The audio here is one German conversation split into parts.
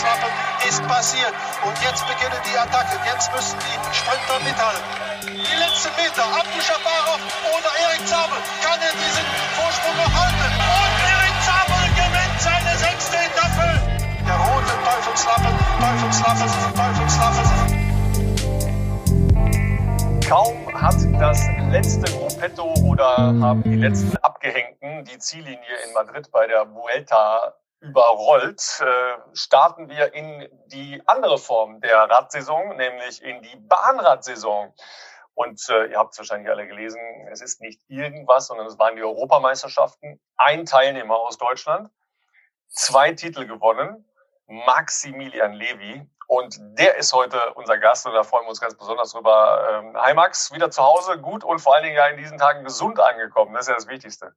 Teufelslappen ist passiert. Und jetzt beginnen die Attacken. Jetzt müssen die Sprinter mithalten. Die letzten Meter. Abu Shabarov oder Erik Zabel. Kann er diesen Vorsprung noch halten? Und Erik Zabel gewinnt seine sechste Etappe. Der rote Teufelslappen, Teufelslappen, Teufelslappen. Kaum hat das letzte Gruppetto oder haben die letzten Abgehängten die Ziellinie in Madrid bei der Vuelta überrollt, äh, starten wir in die andere Form der Radsaison, nämlich in die Bahnradsaison. Und äh, ihr habt es wahrscheinlich alle gelesen, es ist nicht irgendwas, sondern es waren die Europameisterschaften. Ein Teilnehmer aus Deutschland, zwei Titel gewonnen, Maximilian Levy. Und der ist heute unser Gast und da freuen wir uns ganz besonders drüber. Ähm, hi Max, wieder zu Hause, gut und vor allen Dingen ja in diesen Tagen gesund angekommen. Das ist ja das Wichtigste.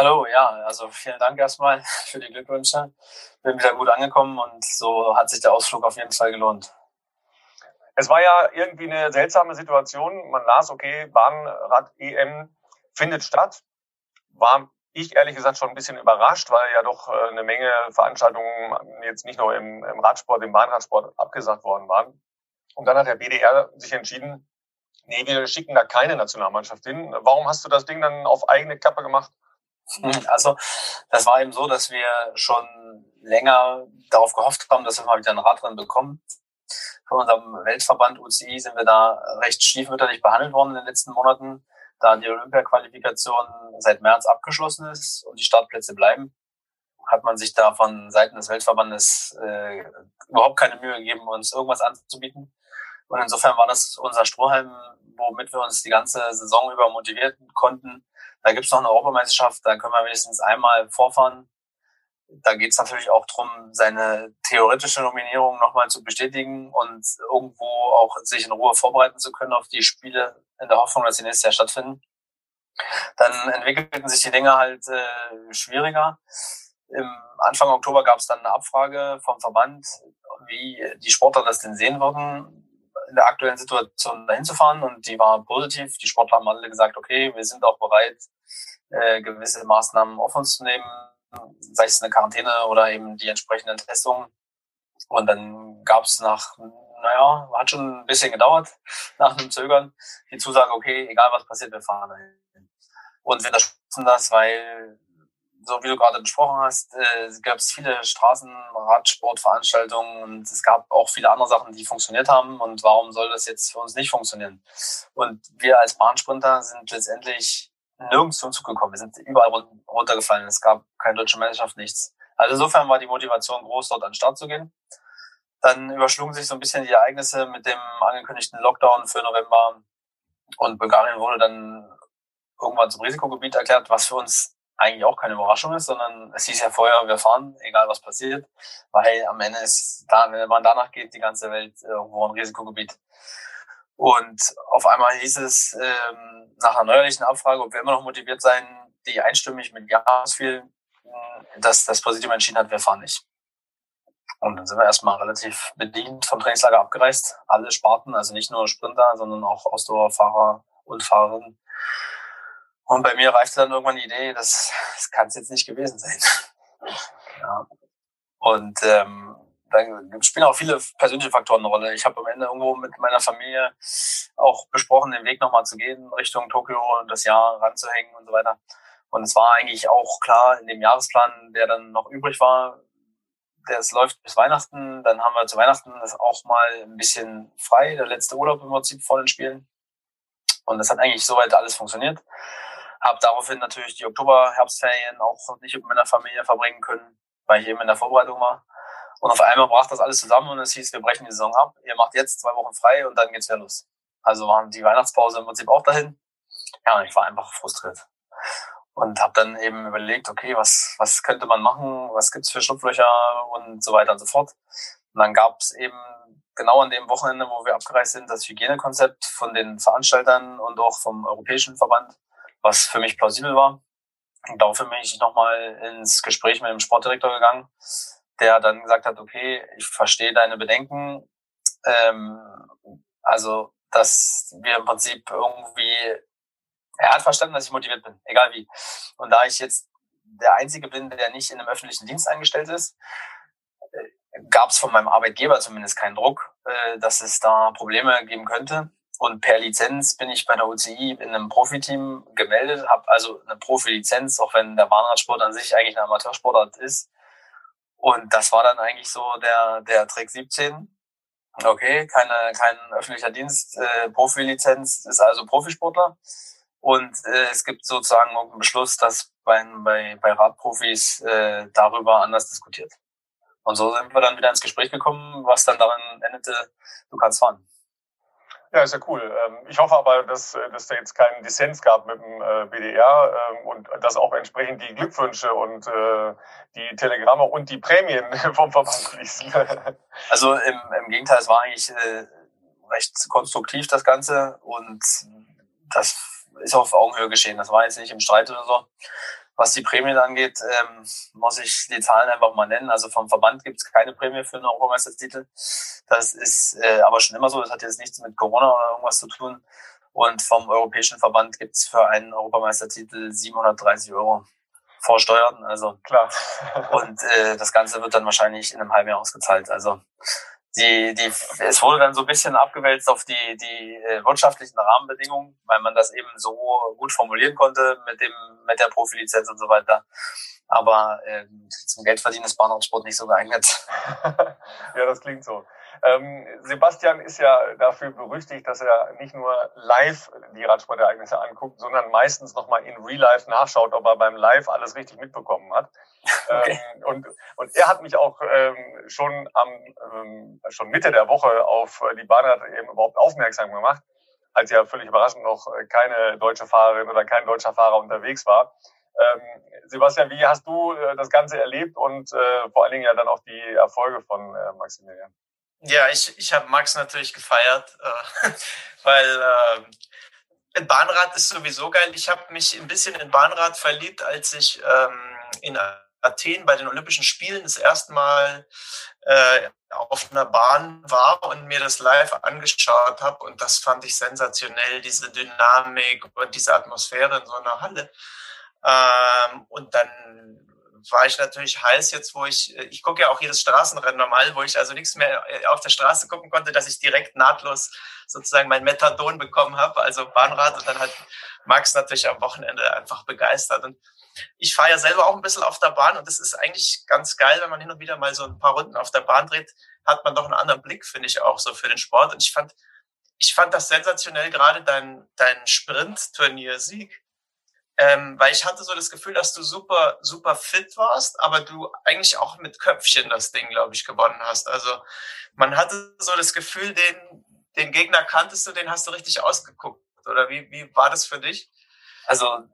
Hallo, ja, also vielen Dank erstmal für die Glückwünsche. Bin wieder gut angekommen und so hat sich der Ausflug auf jeden Fall gelohnt. Es war ja irgendwie eine seltsame Situation. Man las, okay, Bahnrad-EM findet statt. War ich ehrlich gesagt schon ein bisschen überrascht, weil ja doch äh, eine Menge Veranstaltungen jetzt nicht nur im, im Radsport, im Bahnradsport abgesagt worden waren. Und dann hat der BDR sich entschieden, nee, wir schicken da keine Nationalmannschaft hin. Warum hast du das Ding dann auf eigene Kappe gemacht? Also das war eben so, dass wir schon länger darauf gehofft haben, dass wir mal wieder ein Radrennen bekommen. Von unserem Weltverband UCI sind wir da recht stiefmütterlich behandelt worden in den letzten Monaten da die Olympia-Qualifikation seit März abgeschlossen ist und die Startplätze bleiben, hat man sich da von Seiten des Weltverbandes äh, überhaupt keine Mühe gegeben, uns irgendwas anzubieten. Und insofern war das unser Strohhalm, womit wir uns die ganze Saison über motivieren konnten. Da gibt's noch eine Europameisterschaft, da können wir wenigstens einmal vorfahren. Da geht's natürlich auch drum, seine theoretische Nominierung nochmal zu bestätigen und irgendwo auch sich in Ruhe vorbereiten zu können auf die Spiele in der Hoffnung, dass sie nächstes Jahr stattfinden. Dann entwickelten sich die Dinge halt äh, schwieriger. Im Anfang Oktober gab es dann eine Abfrage vom Verband, wie die Sportler das denn sehen würden, in der aktuellen Situation dahin zu fahren. Und die war positiv. Die Sportler haben alle gesagt, okay, wir sind auch bereit, äh, gewisse Maßnahmen auf uns zu nehmen, sei es eine Quarantäne oder eben die entsprechenden Testungen. Und dann gab es nach naja, hat schon ein bisschen gedauert nach einem Zögern. Die Zusage, okay, egal was passiert, wir fahren dahin. Und wir unterstützen das, weil, so wie du gerade besprochen hast, äh, gab es viele Straßenradsportveranstaltungen und es gab auch viele andere Sachen, die funktioniert haben. Und warum soll das jetzt für uns nicht funktionieren? Und wir als Bahnsprinter sind letztendlich nirgends zum Zug gekommen. Wir sind überall runtergefallen. Es gab keine deutsche Meisterschaft, nichts. Also insofern war die Motivation groß, dort an den Start zu gehen. Dann überschlugen sich so ein bisschen die Ereignisse mit dem angekündigten Lockdown für November und Bulgarien wurde dann irgendwann zum Risikogebiet erklärt, was für uns eigentlich auch keine Überraschung ist, sondern es hieß ja vorher, wir fahren, egal was passiert, weil am Ende ist, da, wenn man danach geht, die ganze Welt irgendwo ein Risikogebiet. Und auf einmal hieß es ähm, nach einer neuerlichen Abfrage, ob wir immer noch motiviert sein, die einstimmig mit Ja ausfiel, dass das Präsidium entschieden hat, wir fahren nicht. Und dann sind wir erstmal relativ bedient vom Trainingslager abgereist. Alle Sparten, also nicht nur Sprinter, sondern auch Ausdauerfahrer und Fahrerinnen. Und bei mir reifte dann irgendwann die Idee, das, das kann es jetzt nicht gewesen sein. ja. Und ähm, dann spielen auch viele persönliche Faktoren eine Rolle. Ich habe am Ende irgendwo mit meiner Familie auch besprochen, den Weg nochmal zu gehen Richtung Tokio und das Jahr ranzuhängen und so weiter. Und es war eigentlich auch klar in dem Jahresplan, der dann noch übrig war, das läuft bis Weihnachten. Dann haben wir zu Weihnachten das auch mal ein bisschen frei, der letzte Urlaub im Prinzip vor den Spielen. Und das hat eigentlich soweit alles funktioniert. Habe daraufhin natürlich die Oktober-Herbstferien auch nicht mit meiner Familie verbringen können, weil ich eben in der Vorbereitung war. Und auf einmal brach das alles zusammen und es hieß, wir brechen die Saison ab. Ihr macht jetzt zwei Wochen frei und dann geht's wieder los. Also waren die Weihnachtspause im Prinzip auch dahin. Ja, und ich war einfach frustriert und habe dann eben überlegt, okay, was, was könnte man machen, was gibt's für Schlupflöcher und so weiter und so fort. Und dann gab es eben genau an dem Wochenende, wo wir abgereist sind, das Hygienekonzept von den Veranstaltern und auch vom Europäischen Verband, was für mich plausibel war. Und daraufhin bin ich nochmal ins Gespräch mit dem Sportdirektor gegangen, der dann gesagt hat, okay, ich verstehe deine Bedenken. Ähm, also, dass wir im Prinzip irgendwie er hat verstanden, dass ich motiviert bin, egal wie. Und da ich jetzt der Einzige bin, der nicht in einem öffentlichen Dienst eingestellt ist, äh, gab es von meinem Arbeitgeber zumindest keinen Druck, äh, dass es da Probleme geben könnte. Und per Lizenz bin ich bei der UCI in einem Profiteam gemeldet, habe also eine Profilizenz, auch wenn der Bahnradsport an sich eigentlich ein Amateursportart ist. Und das war dann eigentlich so der, der Trick 17. Okay, keine, kein öffentlicher Dienst, äh, Profilizenz ist also Profisportler. Und äh, es gibt sozusagen einen Beschluss, dass bei, bei, bei Radprofis äh, darüber anders diskutiert. Und so sind wir dann wieder ins Gespräch gekommen, was dann darin endete, du kannst fahren. Ja, ist ja cool. Ähm, ich hoffe aber, dass, äh, dass da jetzt keinen Dissens gab mit dem äh, BDR ähm, und dass auch entsprechend die Glückwünsche und äh, die Telegramme und die Prämien vom Verband fließen. Also im, im Gegenteil, es war eigentlich recht konstruktiv das Ganze und das ist auf Augenhöhe geschehen. Das war jetzt nicht im Streit oder so. Was die Prämien angeht, ähm, muss ich die Zahlen einfach mal nennen. Also vom Verband gibt es keine Prämie für einen Europameistertitel. Das ist äh, aber schon immer so. Das hat jetzt nichts mit Corona oder irgendwas zu tun. Und vom Europäischen Verband gibt es für einen Europameistertitel 730 Euro vor Steuern. Also klar. und äh, das Ganze wird dann wahrscheinlich in einem halben Jahr ausgezahlt. Also die, die, es wurde dann so ein bisschen abgewälzt auf die, die äh, wirtschaftlichen Rahmenbedingungen, weil man das eben so gut formulieren konnte mit dem, mit der Profilizenz und so weiter. Aber äh, zum Geldverdienen ist Bahnradsport nicht so geeignet. ja, das klingt so. Ähm, Sebastian ist ja dafür berüchtigt, dass er nicht nur live die Radsportereignisse anguckt, sondern meistens nochmal in Real Life nachschaut, ob er beim Live alles richtig mitbekommen hat. Okay. Ähm, und, und er hat mich auch ähm, schon am ähm, schon Mitte der Woche auf die Bahnrad eben überhaupt aufmerksam gemacht, als ja völlig überraschend noch keine deutsche Fahrerin oder kein deutscher Fahrer unterwegs war. Ähm, Sebastian, wie hast du äh, das Ganze erlebt und äh, vor allen Dingen ja dann auch die Erfolge von äh, Maximilian? Ja, ich, ich habe Max natürlich gefeiert, äh, weil äh, Bahnrad ist sowieso geil. Ich habe mich ein bisschen in Bahnrad verliebt, als ich ähm, in Athen bei den Olympischen Spielen das erste Mal äh, auf einer Bahn war und mir das live angeschaut habe. Und das fand ich sensationell, diese Dynamik und diese Atmosphäre in so einer Halle. Ähm, und dann war ich natürlich heiß jetzt, wo ich, äh, ich gucke ja auch jedes Straßenrennen normal, wo ich also nichts mehr äh, auf der Straße gucken konnte, dass ich direkt nahtlos sozusagen mein Methadon bekommen habe, also Bahnrad und dann hat Max natürlich am Wochenende einfach begeistert. Und ich fahre ja selber auch ein bisschen auf der Bahn und das ist eigentlich ganz geil, wenn man hin und wieder mal so ein paar Runden auf der Bahn dreht, hat man doch einen anderen Blick, finde ich auch so für den Sport. Und ich fand, ich fand das sensationell, gerade dein, dein Sprint-Turniersieg ähm, weil ich hatte so das Gefühl, dass du super, super fit warst, aber du eigentlich auch mit Köpfchen das Ding, glaube ich, gewonnen hast. Also man hatte so das Gefühl, den, den Gegner kanntest du, den hast du richtig ausgeguckt. Oder wie, wie war das für dich? Also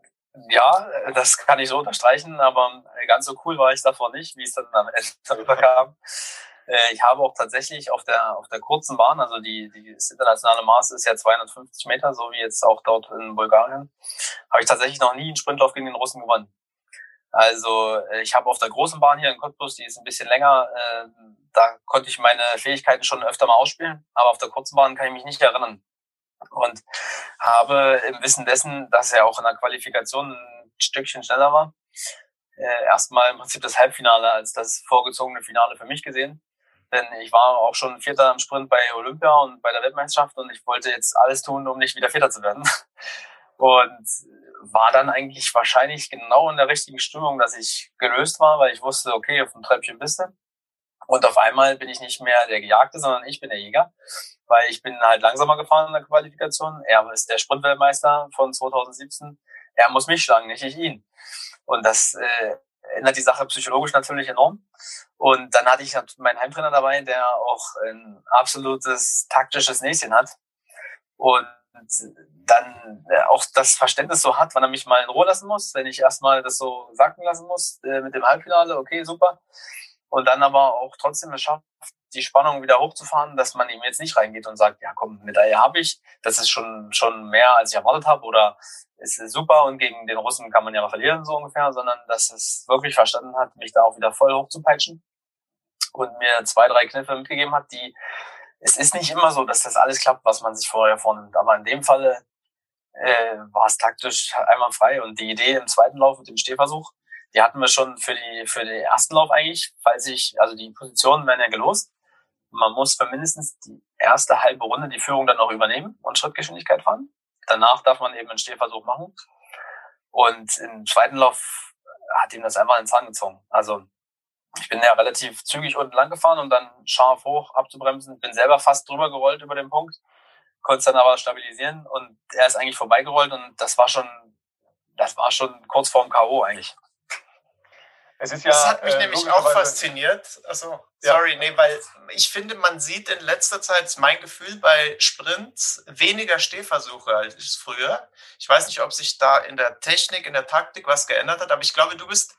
ja, das kann ich so unterstreichen, aber ganz so cool war ich davor nicht, wie es dann am Ende darüber kam. Äh, ich habe auch tatsächlich auf der, auf der kurzen Bahn, also die, die das internationale Maß ist ja 250 Meter, so wie jetzt auch dort in Bulgarien, habe ich tatsächlich noch nie einen Sprintlauf gegen den Russen gewonnen. Also äh, ich habe auf der großen Bahn hier in Cottbus, die ist ein bisschen länger, äh, da konnte ich meine Fähigkeiten schon öfter mal ausspielen, aber auf der kurzen Bahn kann ich mich nicht erinnern. Und habe im Wissen dessen, dass er auch in der Qualifikation ein Stückchen schneller war, äh, erstmal im Prinzip das Halbfinale als das vorgezogene Finale für mich gesehen. Denn ich war auch schon Vierter im Sprint bei Olympia und bei der Weltmeisterschaft und ich wollte jetzt alles tun, um nicht wieder Vierter zu werden. Und war dann eigentlich wahrscheinlich genau in der richtigen Stimmung, dass ich gelöst war, weil ich wusste, okay, auf dem Treppchen bist du. Und auf einmal bin ich nicht mehr der Gejagte, sondern ich bin der Jäger, weil ich bin halt langsamer gefahren in der Qualifikation. Er ist der Sprintweltmeister von 2017. Er muss mich schlagen, nicht ich ihn. Und das äh, ändert die Sache psychologisch natürlich enorm. Und dann hatte ich meinen Heimtrainer dabei, der auch ein absolutes taktisches Näschen hat. Und dann äh, auch das Verständnis so hat, wann er mich mal in Ruhe lassen muss, wenn ich erstmal das so sacken lassen muss äh, mit dem Halbfinale, okay, super. Und dann aber auch trotzdem es schafft, die Spannung wieder hochzufahren, dass man ihm jetzt nicht reingeht und sagt, ja komm, Medaille habe ich, das ist schon, schon mehr, als ich erwartet habe. Oder ist super und gegen den Russen kann man ja verlieren, so ungefähr, sondern dass es wirklich verstanden hat, mich da auch wieder voll hochzupeitschen und mir zwei, drei Kniffe mitgegeben hat, die, es ist nicht immer so, dass das alles klappt, was man sich vorher vornimmt, aber in dem Falle äh, war es taktisch einmal frei. Und die Idee im zweiten Lauf mit dem Stehversuch, Die hatten wir schon für die für den ersten Lauf eigentlich, falls ich, also die Positionen werden ja gelost. Man muss für mindestens die erste halbe Runde die Führung dann noch übernehmen und Schrittgeschwindigkeit fahren. Danach darf man eben einen Stehversuch machen. Und im zweiten Lauf hat ihm das einfach ins Zahn gezogen. Also ich bin ja relativ zügig unten lang gefahren, um dann scharf hoch abzubremsen. Bin selber fast drüber gerollt über den Punkt, konnte es dann aber stabilisieren und er ist eigentlich vorbeigerollt und das war schon, das war schon kurz vorm K.O. eigentlich. Es ist ja, das hat mich äh, nämlich auch fasziniert. Also, sorry, ja. nee, weil ich finde, man sieht in letzter Zeit, ist mein Gefühl, bei Sprints weniger Stehversuche als früher. Ich weiß nicht, ob sich da in der Technik, in der Taktik was geändert hat, aber ich glaube, du bist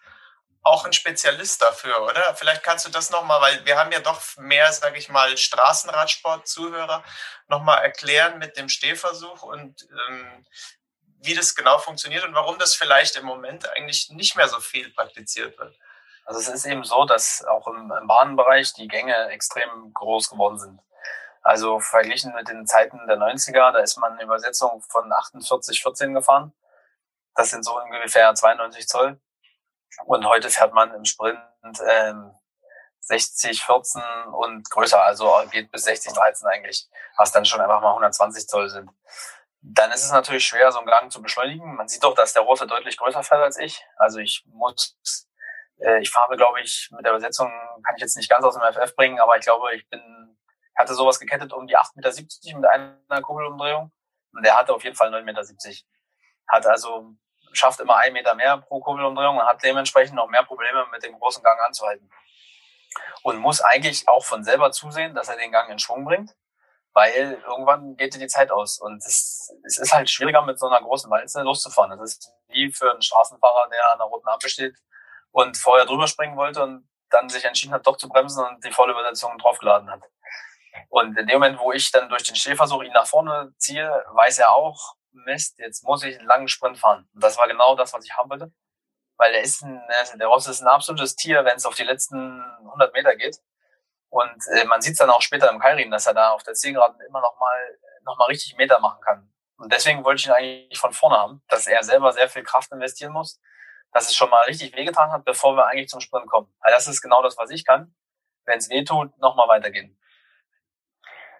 auch ein Spezialist dafür, oder? Vielleicht kannst du das nochmal, weil wir haben ja doch mehr, sage ich mal, Straßenradsport-Zuhörer, nochmal erklären mit dem Stehversuch und ähm, wie das genau funktioniert und warum das vielleicht im Moment eigentlich nicht mehr so viel praktiziert wird. Also es ist eben so, dass auch im, im Bahnbereich die Gänge extrem groß geworden sind. Also verglichen mit den Zeiten der 90er, da ist man eine Übersetzung von 48, 14 gefahren. Das sind so ungefähr 92 Zoll. Und heute fährt man im Sprint ähm, 60, 14 und größer, also geht bis 60, 13 eigentlich, was dann schon einfach mal 120 Zoll sind dann ist es natürlich schwer, so einen Gang zu beschleunigen. Man sieht doch, dass der Rote deutlich größer fährt als ich. Also ich muss, äh, ich fahre, glaube ich, mit der Übersetzung kann ich jetzt nicht ganz aus dem FF bringen, aber ich glaube, ich bin, hatte sowas gekettet um die 8,70 Meter mit einer Kugelumdrehung. Und der hatte auf jeden Fall 9,70 Meter. Hat also, schafft immer einen Meter mehr pro Kugelumdrehung und hat dementsprechend noch mehr Probleme mit dem großen Gang anzuhalten. Und muss eigentlich auch von selber zusehen, dass er den Gang in Schwung bringt weil irgendwann geht dir die Zeit aus. Und es, es ist halt schwieriger, mit so einer großen Walze loszufahren. Das ist wie für einen Straßenfahrer, der an der roten Ampel steht und vorher drüber springen wollte und dann sich entschieden hat, doch zu bremsen und die volle Übersetzung draufgeladen hat. Und in dem Moment, wo ich dann durch den Stehversuch ihn nach vorne ziehe, weiß er auch, Mist, jetzt muss ich einen langen Sprint fahren. Und das war genau das, was ich haben wollte. Weil er ist ein, der Ross ist ein absolutes Tier, wenn es auf die letzten 100 Meter geht. Und äh, man sieht es dann auch später im Kairin, dass er da auf der Zielgeraden immer noch mal, noch mal richtig Meter machen kann. Und deswegen wollte ich ihn eigentlich von vorne haben, dass er selber sehr viel Kraft investieren muss, dass es schon mal richtig wehgetan hat, bevor wir eigentlich zum Sprint kommen. Weil das ist genau das, was ich kann. Wenn es weh tut, noch mal weitergehen.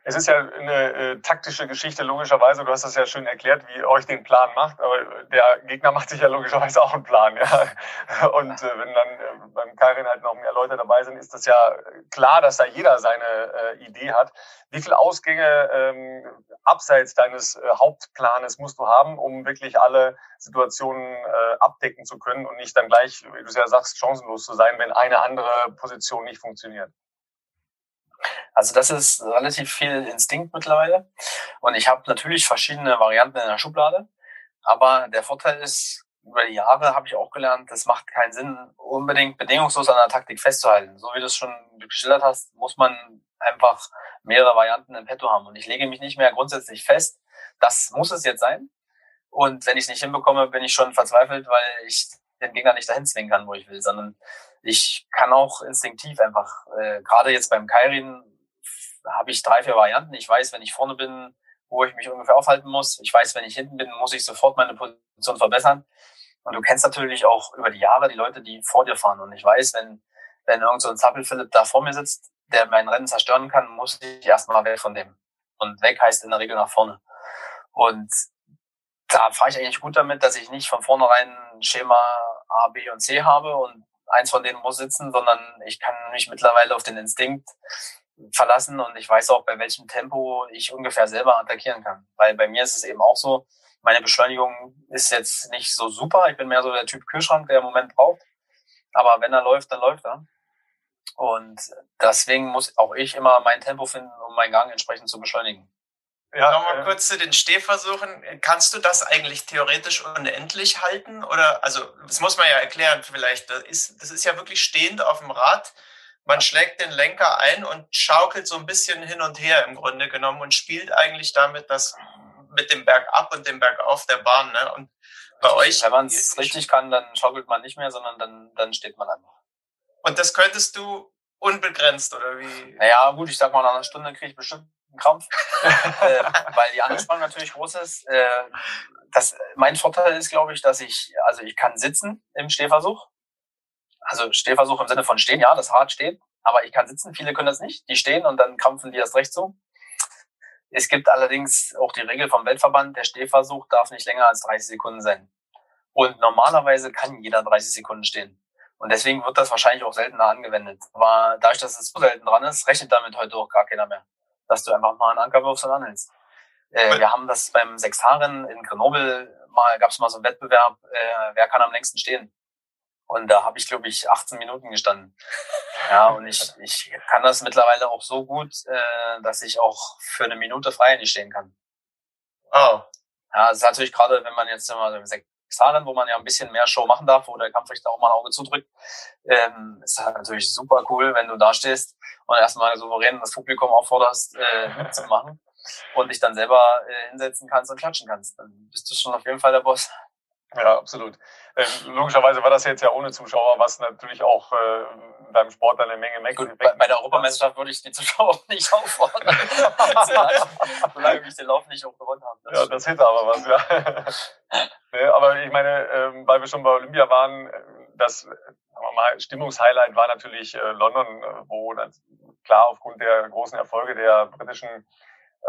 Es ist ja eine äh, taktische Geschichte, logischerweise. Du hast das ja schön erklärt, wie ihr euch den Plan macht. Aber der Gegner macht sich ja logischerweise auch einen Plan. Ja? Und äh, wenn dann äh, beim Karin halt noch mehr Leute dabei sind, ist das ja klar, dass da jeder seine äh, Idee hat. Wie viele Ausgänge ähm, abseits deines äh, Hauptplanes musst du haben, um wirklich alle Situationen äh, abdecken zu können und nicht dann gleich, wie du es ja sagst, chancenlos zu sein, wenn eine andere Position nicht funktioniert? Also das ist relativ viel Instinkt mittlerweile. Und ich habe natürlich verschiedene Varianten in der Schublade. Aber der Vorteil ist, über die Jahre habe ich auch gelernt, das macht keinen Sinn, unbedingt bedingungslos an der Taktik festzuhalten. So wie du es schon geschildert hast, muss man einfach mehrere Varianten im Petto haben. Und ich lege mich nicht mehr grundsätzlich fest, das muss es jetzt sein. Und wenn ich es nicht hinbekomme, bin ich schon verzweifelt, weil ich den Gegner nicht dahin zwingen kann, wo ich will, sondern ich kann auch instinktiv einfach, äh, gerade jetzt beim Kairin habe ich drei, vier Varianten. Ich weiß, wenn ich vorne bin, wo ich mich ungefähr aufhalten muss. Ich weiß, wenn ich hinten bin, muss ich sofort meine Position verbessern. Und du kennst natürlich auch über die Jahre die Leute, die vor dir fahren. Und ich weiß, wenn, wenn irgend so ein Zappel-Philipp da vor mir sitzt, der mein Rennen zerstören kann, muss ich erstmal weg von dem. Und weg heißt in der Regel nach vorne. Und da fahre ich eigentlich gut damit, dass ich nicht von vornherein Schema A, B und C habe und eins von denen muss sitzen, sondern ich kann mich mittlerweile auf den Instinkt verlassen und ich weiß auch, bei welchem Tempo ich ungefähr selber attackieren kann. Weil bei mir ist es eben auch so, meine Beschleunigung ist jetzt nicht so super. Ich bin mehr so der Typ Kühlschrank, der im Moment braucht. Aber wenn er läuft, dann läuft er. Und deswegen muss auch ich immer mein Tempo finden, um meinen Gang entsprechend zu beschleunigen. Ja, Nochmal äh, kurz zu den Stehversuchen. Kannst du das eigentlich theoretisch unendlich halten? Oder, also, das muss man ja erklären vielleicht. Das ist, das ist ja wirklich stehend auf dem Rad. Man schlägt den Lenker ein und schaukelt so ein bisschen hin und her im Grunde genommen und spielt eigentlich damit das mit dem Bergab und dem Bergauf der Bahn. Ne? Und bei euch. Wenn man es richtig kann, dann schaukelt man nicht mehr, sondern dann, dann steht man einfach. Und das könntest du unbegrenzt, oder wie? Naja, gut, ich sag mal, nach einer Stunde kriege ich bestimmt einen Krampf, äh, weil die Anspannung natürlich groß ist. Äh, das, mein Vorteil ist, glaube ich, dass ich, also ich kann sitzen im Stehversuch. Also Stehversuch im Sinne von stehen, ja, das Rad steht, aber ich kann sitzen. Viele können das nicht. Die stehen und dann krampfen die erst recht so. Es gibt allerdings auch die Regel vom Weltverband, der Stehversuch darf nicht länger als 30 Sekunden sein. Und normalerweise kann jeder 30 Sekunden stehen. Und deswegen wird das wahrscheinlich auch seltener angewendet. Aber dadurch, dass es so selten dran ist, rechnet damit heute auch gar keiner mehr. Dass du einfach mal einen Anker wirfst und anhältst. Äh, wir haben das beim Sechstaren in Grenoble mal, gab es mal so einen Wettbewerb, äh, wer kann am längsten stehen. Und da habe ich, glaube ich, 18 Minuten gestanden. Ja, und ich, ich kann das mittlerweile auch so gut, äh, dass ich auch für eine Minute frei nicht stehen kann. Oh. Ja, es ist natürlich gerade, wenn man jetzt immer im Sextaren, wo man ja ein bisschen mehr Show machen darf, wo der Kampfrichter auch mal ein Auge zudrückt, ähm, ist natürlich super cool, wenn du da stehst und erstmal souverän das Publikum aufforderst, äh, mitzumachen und dich dann selber äh, hinsetzen kannst und klatschen kannst. Dann bist du schon auf jeden Fall der Boss. Ja, absolut. Ähm, logischerweise war das jetzt ja ohne Zuschauer, was natürlich auch äh, beim Sport eine Menge Meck Gut, bei, bei der Europameisterschaft würde ich die Zuschauer nicht auffordern, solange ich den Lauf nicht auch gewonnen habe. Das ja, das hätte aber was, ja. nee, aber ich meine, ähm, weil wir schon bei Olympia waren, äh, das sagen wir mal, Stimmungshighlight war natürlich äh, London, äh, wo dann, klar aufgrund der großen Erfolge der britischen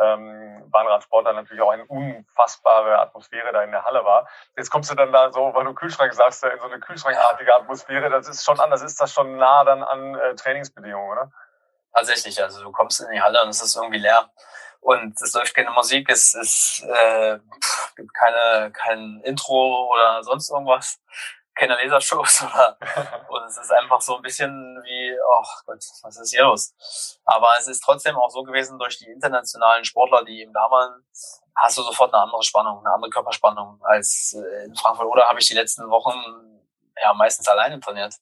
ähm, Bahnradsportler natürlich auch eine unfassbare Atmosphäre da in der Halle war. Jetzt kommst du dann da so, weil du Kühlschrank sagst, in so eine kühlschrankartige Atmosphäre. Das ist schon anders. Ist das schon nah dann an äh, Trainingsbedingungen, oder? Tatsächlich. Also du kommst in die Halle und es ist irgendwie leer. Und es läuft keine Musik, es, es äh, gibt keine, kein Intro oder sonst irgendwas keine Lasershows oder und es ist einfach so ein bisschen wie, oh Gott, was ist hier los? Aber es ist trotzdem auch so gewesen, durch die internationalen Sportler, die eben da waren, hast du sofort eine andere Spannung, eine andere Körperspannung als äh, in Frankfurt. Oder habe ich die letzten Wochen ja meistens alleine trainiert.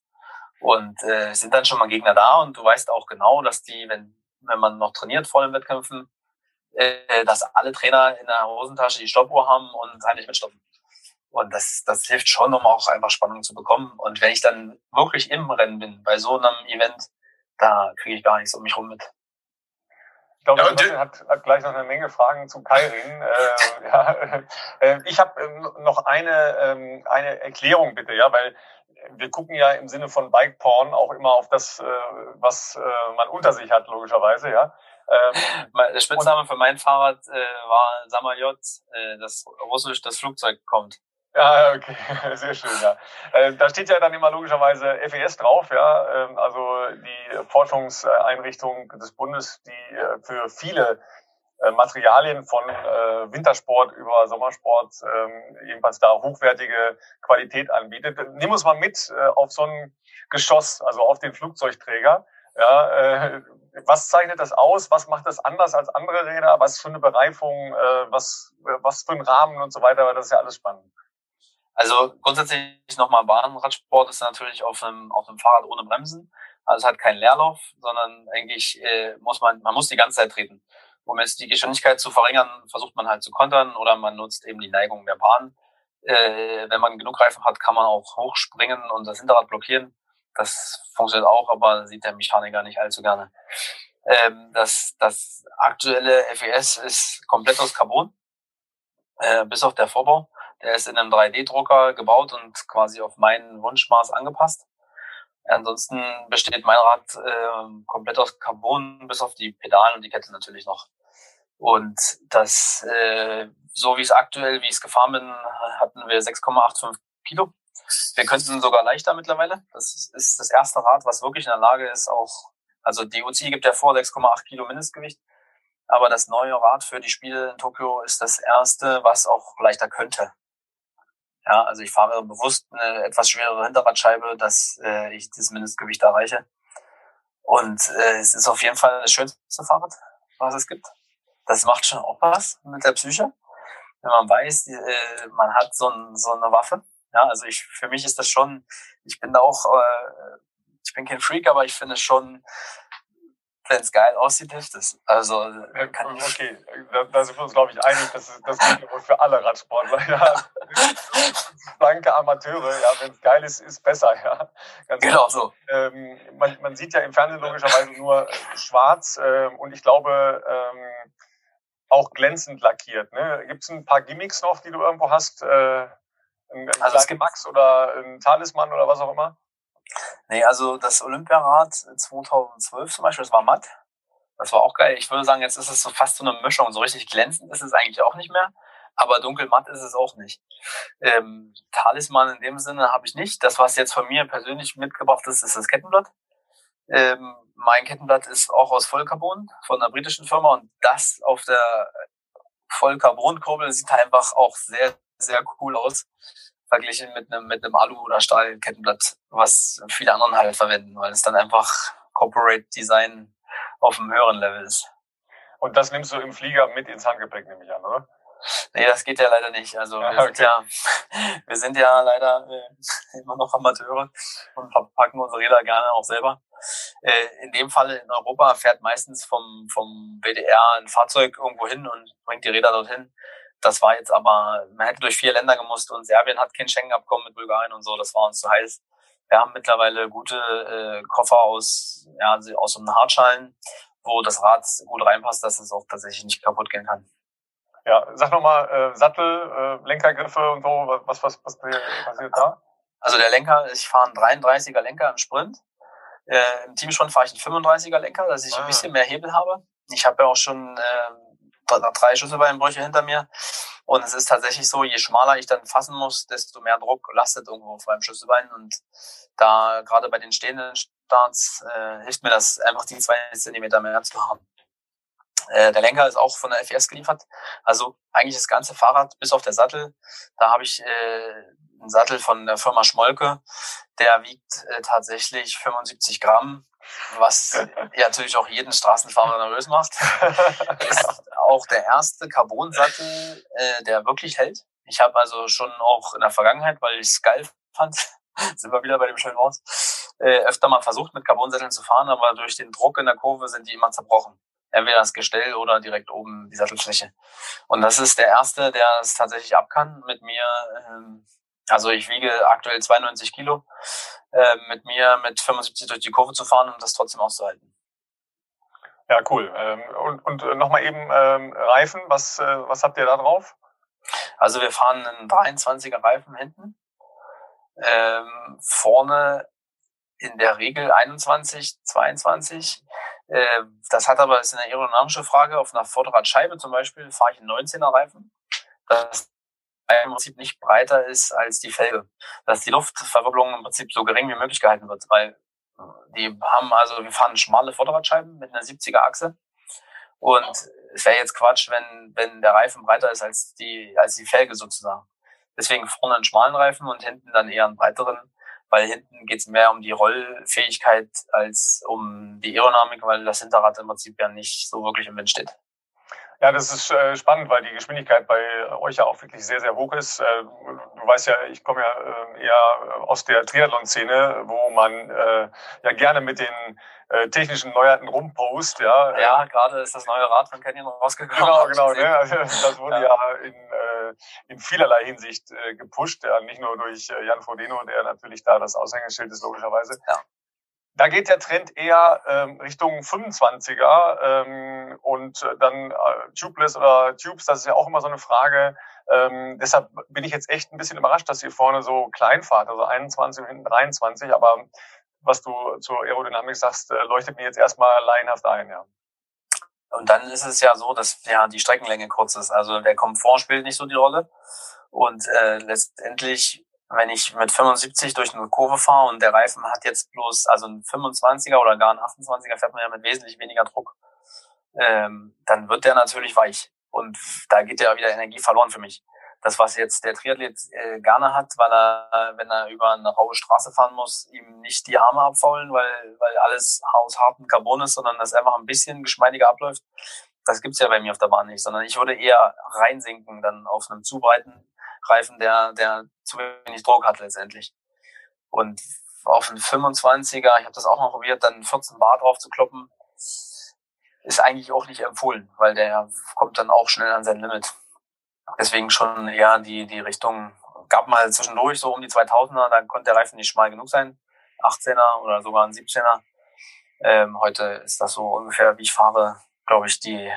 Und äh, sind dann schon mal Gegner da und du weißt auch genau, dass die, wenn, wenn man noch trainiert vor den Wettkämpfen, äh, dass alle Trainer in der Hosentasche die Stoppuhr haben und eigentlich mitstoppen. Und das, das hilft schon, um auch einfach Spannung zu bekommen. Und wenn ich dann wirklich im Rennen bin, bei so einem Event, da kriege ich gar nichts um mich rum mit. Ich glaube, ja, hat, hat gleich noch eine Menge Fragen zu Kairin. äh, ja, äh, ich habe ähm, noch eine, ähm, eine Erklärung bitte, ja, weil wir gucken ja im Sinne von Bike Porn auch immer auf das, äh, was äh, man unter sich hat, logischerweise, ja. Ähm, der Spitzname für mein Fahrrad äh, war Samayot, äh, das russisch das Flugzeug kommt. Ja, okay, sehr schön, ja. Äh, da steht ja dann immer logischerweise FES drauf, ja, ähm, also die Forschungseinrichtung des Bundes, die äh, für viele äh, Materialien von Wintersport über Sommersport ähm, ebenfalls da hochwertige Qualität anbietet. Nimm uns mal mit auf so ein Geschoss, also auf den Flugzeugträger. Ja, was zeichnet das aus? Was macht das anders als andere Räder? Was für eine Bereifung? Was, was für ein Rahmen und so weiter? Das ist ja alles spannend. Also grundsätzlich nochmal Bahnradsport ist natürlich auf einem, auf einem Fahrrad ohne Bremsen. Also es hat keinen Leerlauf, sondern eigentlich äh, muss man, man muss die ganze Zeit treten. Um jetzt die Geschwindigkeit zu verringern, versucht man halt zu kontern oder man nutzt eben die Neigung der Bahn. Äh, wenn man genug Reifen hat, kann man auch hochspringen und das Hinterrad blockieren. Das funktioniert auch, aber sieht der Mechaniker nicht allzu gerne. Ähm, das, das aktuelle FES ist komplett aus Carbon, äh, bis auf der Vorbau. Der ist in einem 3D-Drucker gebaut und quasi auf meinen Wunschmaß angepasst. Ansonsten besteht mein Rad äh, komplett aus Carbon, bis auf die Pedalen und die Kette natürlich noch. Und das, äh, so wie es aktuell, wie ich es gefahren bin, hatten wir 6,85 Kilo. Wir könnten sogar leichter mittlerweile. Das ist das erste Rad, was wirklich in der Lage ist, auch, also UCI gibt ja vor 6,8 Kilo Mindestgewicht. Aber das neue Rad für die Spiele in Tokio ist das erste, was auch leichter könnte. Ja, also ich fahre bewusst eine etwas schwerere Hinterradscheibe, dass äh, ich das Mindestgewicht erreiche. Und äh, es ist auf jeden Fall das schönste Fahrrad, was es gibt. Das macht schon auch was mit der Psyche, wenn man weiß, äh, man hat so, ein, so eine Waffe. Ja, also ich für mich ist das schon, ich bin da auch, äh, ich bin kein Freak, aber ich finde es schon wenn es geil aussieht, hilft es. Also kann okay, da, da sind wir uns glaube ich einig, dass das gilt wohl für alle Radsportler. Ja. Blanke Amateure, ja, wenn es geil ist, ist besser, ja. Ganz genau so. Ähm, man, man sieht ja im Fernsehen logischerweise nur schwarz äh, und ich glaube ähm, auch glänzend lackiert. Ne? Gibt es ein paar Gimmicks noch, die du irgendwo hast? Äh, ein, ein also es gibt Max oder ein Talisman oder was auch immer? Nee, also das Olympiarad 2012 zum Beispiel, das war matt. Das war auch geil. Ich würde sagen, jetzt ist es so fast so eine Mischung. So richtig glänzend ist es eigentlich auch nicht mehr, aber dunkelmatt ist es auch nicht. Ähm, Talisman in dem Sinne habe ich nicht. Das, was jetzt von mir persönlich mitgebracht ist, ist das Kettenblatt. Ähm, mein Kettenblatt ist auch aus Vollcarbon von einer britischen Firma und das auf der Vollcarbon-Kurbel sieht einfach auch sehr, sehr cool aus verglichen mit einem, mit einem Alu- oder Stahlkettenblatt, was viele anderen halt verwenden, weil es dann einfach Corporate Design auf einem höheren Level ist. Und das nimmst du im Flieger mit ins Handgepäck, nehme ich an, oder? Nee, das geht ja leider nicht. Also wir, okay. sind, ja, wir sind ja leider äh, immer noch Amateure und verpacken unsere Räder gerne auch selber. Äh, in dem Fall in Europa fährt meistens vom, vom BDR ein Fahrzeug irgendwo hin und bringt die Räder dorthin. Das war jetzt aber, man hätte durch vier Länder gemusst und Serbien hat kein Schengen-Abkommen mit Bulgarien und so, das war uns zu heiß. Wir haben mittlerweile gute äh, Koffer aus, ja, aus so einem Hartschalen, wo das Rad gut reinpasst, dass es auch tatsächlich nicht kaputt gehen kann. Ja, sag nochmal, äh, Sattel, äh, Lenkergriffe und so, was, was, was passiert da? Also der Lenker, ich fahre einen 33er Lenker im Sprint. Äh, Im Teamsprint fahre ich einen 35er Lenker, dass ich ah. ein bisschen mehr Hebel habe. Ich habe ja auch schon äh, drei Schlüsselbeinbrüche hinter mir. Und es ist tatsächlich so, je schmaler ich dann fassen muss, desto mehr Druck lastet irgendwo auf meinem Schlüsselbein. Und da gerade bei den stehenden Starts äh, hilft mir das einfach die zwei Zentimeter mehr zu haben. Äh, der Lenker ist auch von der FS geliefert. Also eigentlich das ganze Fahrrad bis auf der Sattel. Da habe ich äh, einen Sattel von der Firma Schmolke. Der wiegt äh, tatsächlich 75 Gramm, was ja natürlich auch jeden Straßenfahrer nervös macht. ist auch der erste Carbon-Sattel, äh, der wirklich hält. Ich habe also schon auch in der Vergangenheit, weil ich es geil fand, sind wir wieder bei dem schönen Wort, äh, öfter mal versucht, mit Carbonsätteln zu fahren, aber durch den Druck in der Kurve sind die immer zerbrochen entweder das Gestell oder direkt oben die Sattelfläche. Und das ist der erste, der es tatsächlich ab kann mit mir. Ähm, also ich wiege aktuell 92 Kilo, äh, mit mir mit 75 durch die Kurve zu fahren und das trotzdem auszuhalten. Ja, cool. Ähm, und und nochmal eben ähm, Reifen, was, äh, was habt ihr da drauf? Also wir fahren einen 23er Reifen hinten. Ähm, vorne in der Regel 21, 22. Äh, das hat aber, das ist eine aerodynamische Frage. Auf einer Vorderradscheibe zum Beispiel fahre ich einen 19er Reifen. Das im Prinzip nicht breiter ist als die Felge. Dass die Luftverwirbelung im Prinzip so gering wie möglich gehalten wird, weil die haben also, wir fahren schmale Vorderradscheiben mit einer 70er Achse. Und es wäre jetzt Quatsch, wenn, wenn der Reifen breiter ist als die, als die Felge sozusagen. Deswegen vorne einen schmalen Reifen und hinten dann eher einen breiteren weil hinten geht es mehr um die Rollfähigkeit als um die Aerodynamik, weil das Hinterrad im Prinzip ja nicht so wirklich im Wind steht. Ja, das ist äh, spannend, weil die Geschwindigkeit bei euch ja auch wirklich sehr, sehr hoch ist. Äh, du weißt ja, ich komme ja äh, eher aus der Triathlon-Szene, wo man äh, ja gerne mit den äh, technischen Neuheiten rumpost. Ja, ja gerade ist das neue Rad von Canyon rausgekommen. Genau, genau. Ne? Also, das wurde ja, ja in, äh, in vielerlei Hinsicht äh, gepusht. Ja, nicht nur durch äh, Jan Frodeno, der natürlich da das Aushängeschild ist, logischerweise. Ja. Da geht der Trend eher ähm, Richtung 25er ähm, und äh, dann äh, Tubeless oder Tubes, das ist ja auch immer so eine Frage. Ähm, deshalb bin ich jetzt echt ein bisschen überrascht, dass ihr vorne so klein fahrt, also 21 und hinten 23, aber was du zur Aerodynamik sagst, äh, leuchtet mir jetzt erstmal laienhaft ein, ja. Und dann ist es ja so, dass ja die Streckenlänge kurz ist. Also der Komfort spielt nicht so die Rolle. Und äh, letztendlich, wenn ich mit 75 durch eine Kurve fahre und der Reifen hat jetzt bloß, also ein 25er oder gar ein 28er, fährt man ja mit wesentlich weniger Druck, ähm, dann wird der natürlich weich. Und da geht ja wieder Energie verloren für mich das, was jetzt der Triathlet äh, gerne hat, weil er, wenn er über eine raue Straße fahren muss, ihm nicht die Arme abfaulen, weil, weil alles aus hartem Carbon ist, sondern das einfach ein bisschen geschmeidiger abläuft. Das gibt's ja bei mir auf der Bahn nicht, sondern ich würde eher reinsinken dann auf einem zu breiten Reifen, der, der zu wenig Druck hat letztendlich. Und auf einen 25er, ich habe das auch noch probiert, dann 14 Bar drauf zu kloppen, ist eigentlich auch nicht empfohlen, weil der kommt dann auch schnell an sein Limit. Deswegen schon eher die, die Richtung, gab mal zwischendurch so um die 2000er, da konnte der Reifen nicht schmal genug sein. 18er oder sogar ein 17er. Ähm, heute ist das so ungefähr, wie ich fahre, glaube ich, die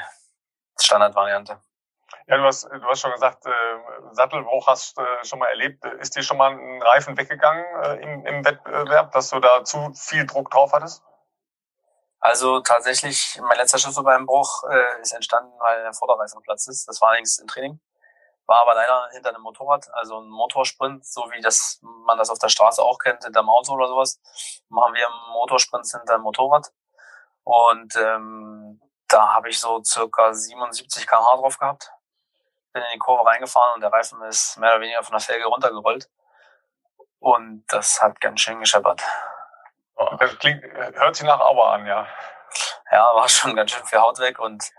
Standardvariante. Ja, du hast, du hast schon gesagt, äh, Sattelbruch hast äh, schon mal erlebt. Ist dir schon mal ein Reifen weggegangen äh, im, im Wettbewerb, dass du da zu viel Druck drauf hattest? Also tatsächlich, mein letzter Schlüsselbeinbruch äh, ist entstanden, weil der Vorderreifen Platz ist. Das war allerdings im Training. War aber leider hinter einem Motorrad, also ein Motorsprint, so wie das man das auf der Straße auch kennt, hinterm Auto oder sowas. Machen wir Motorsprints hinter dem Motorrad. Und ähm, da habe ich so circa 77 km/h drauf gehabt. Bin in die Kurve reingefahren und der Reifen ist mehr oder weniger von der Felge runtergerollt. Und das hat ganz schön gescheppert. Das klingt, hört sich nach Aua an, ja. Ja, war schon ganz schön viel Haut weg und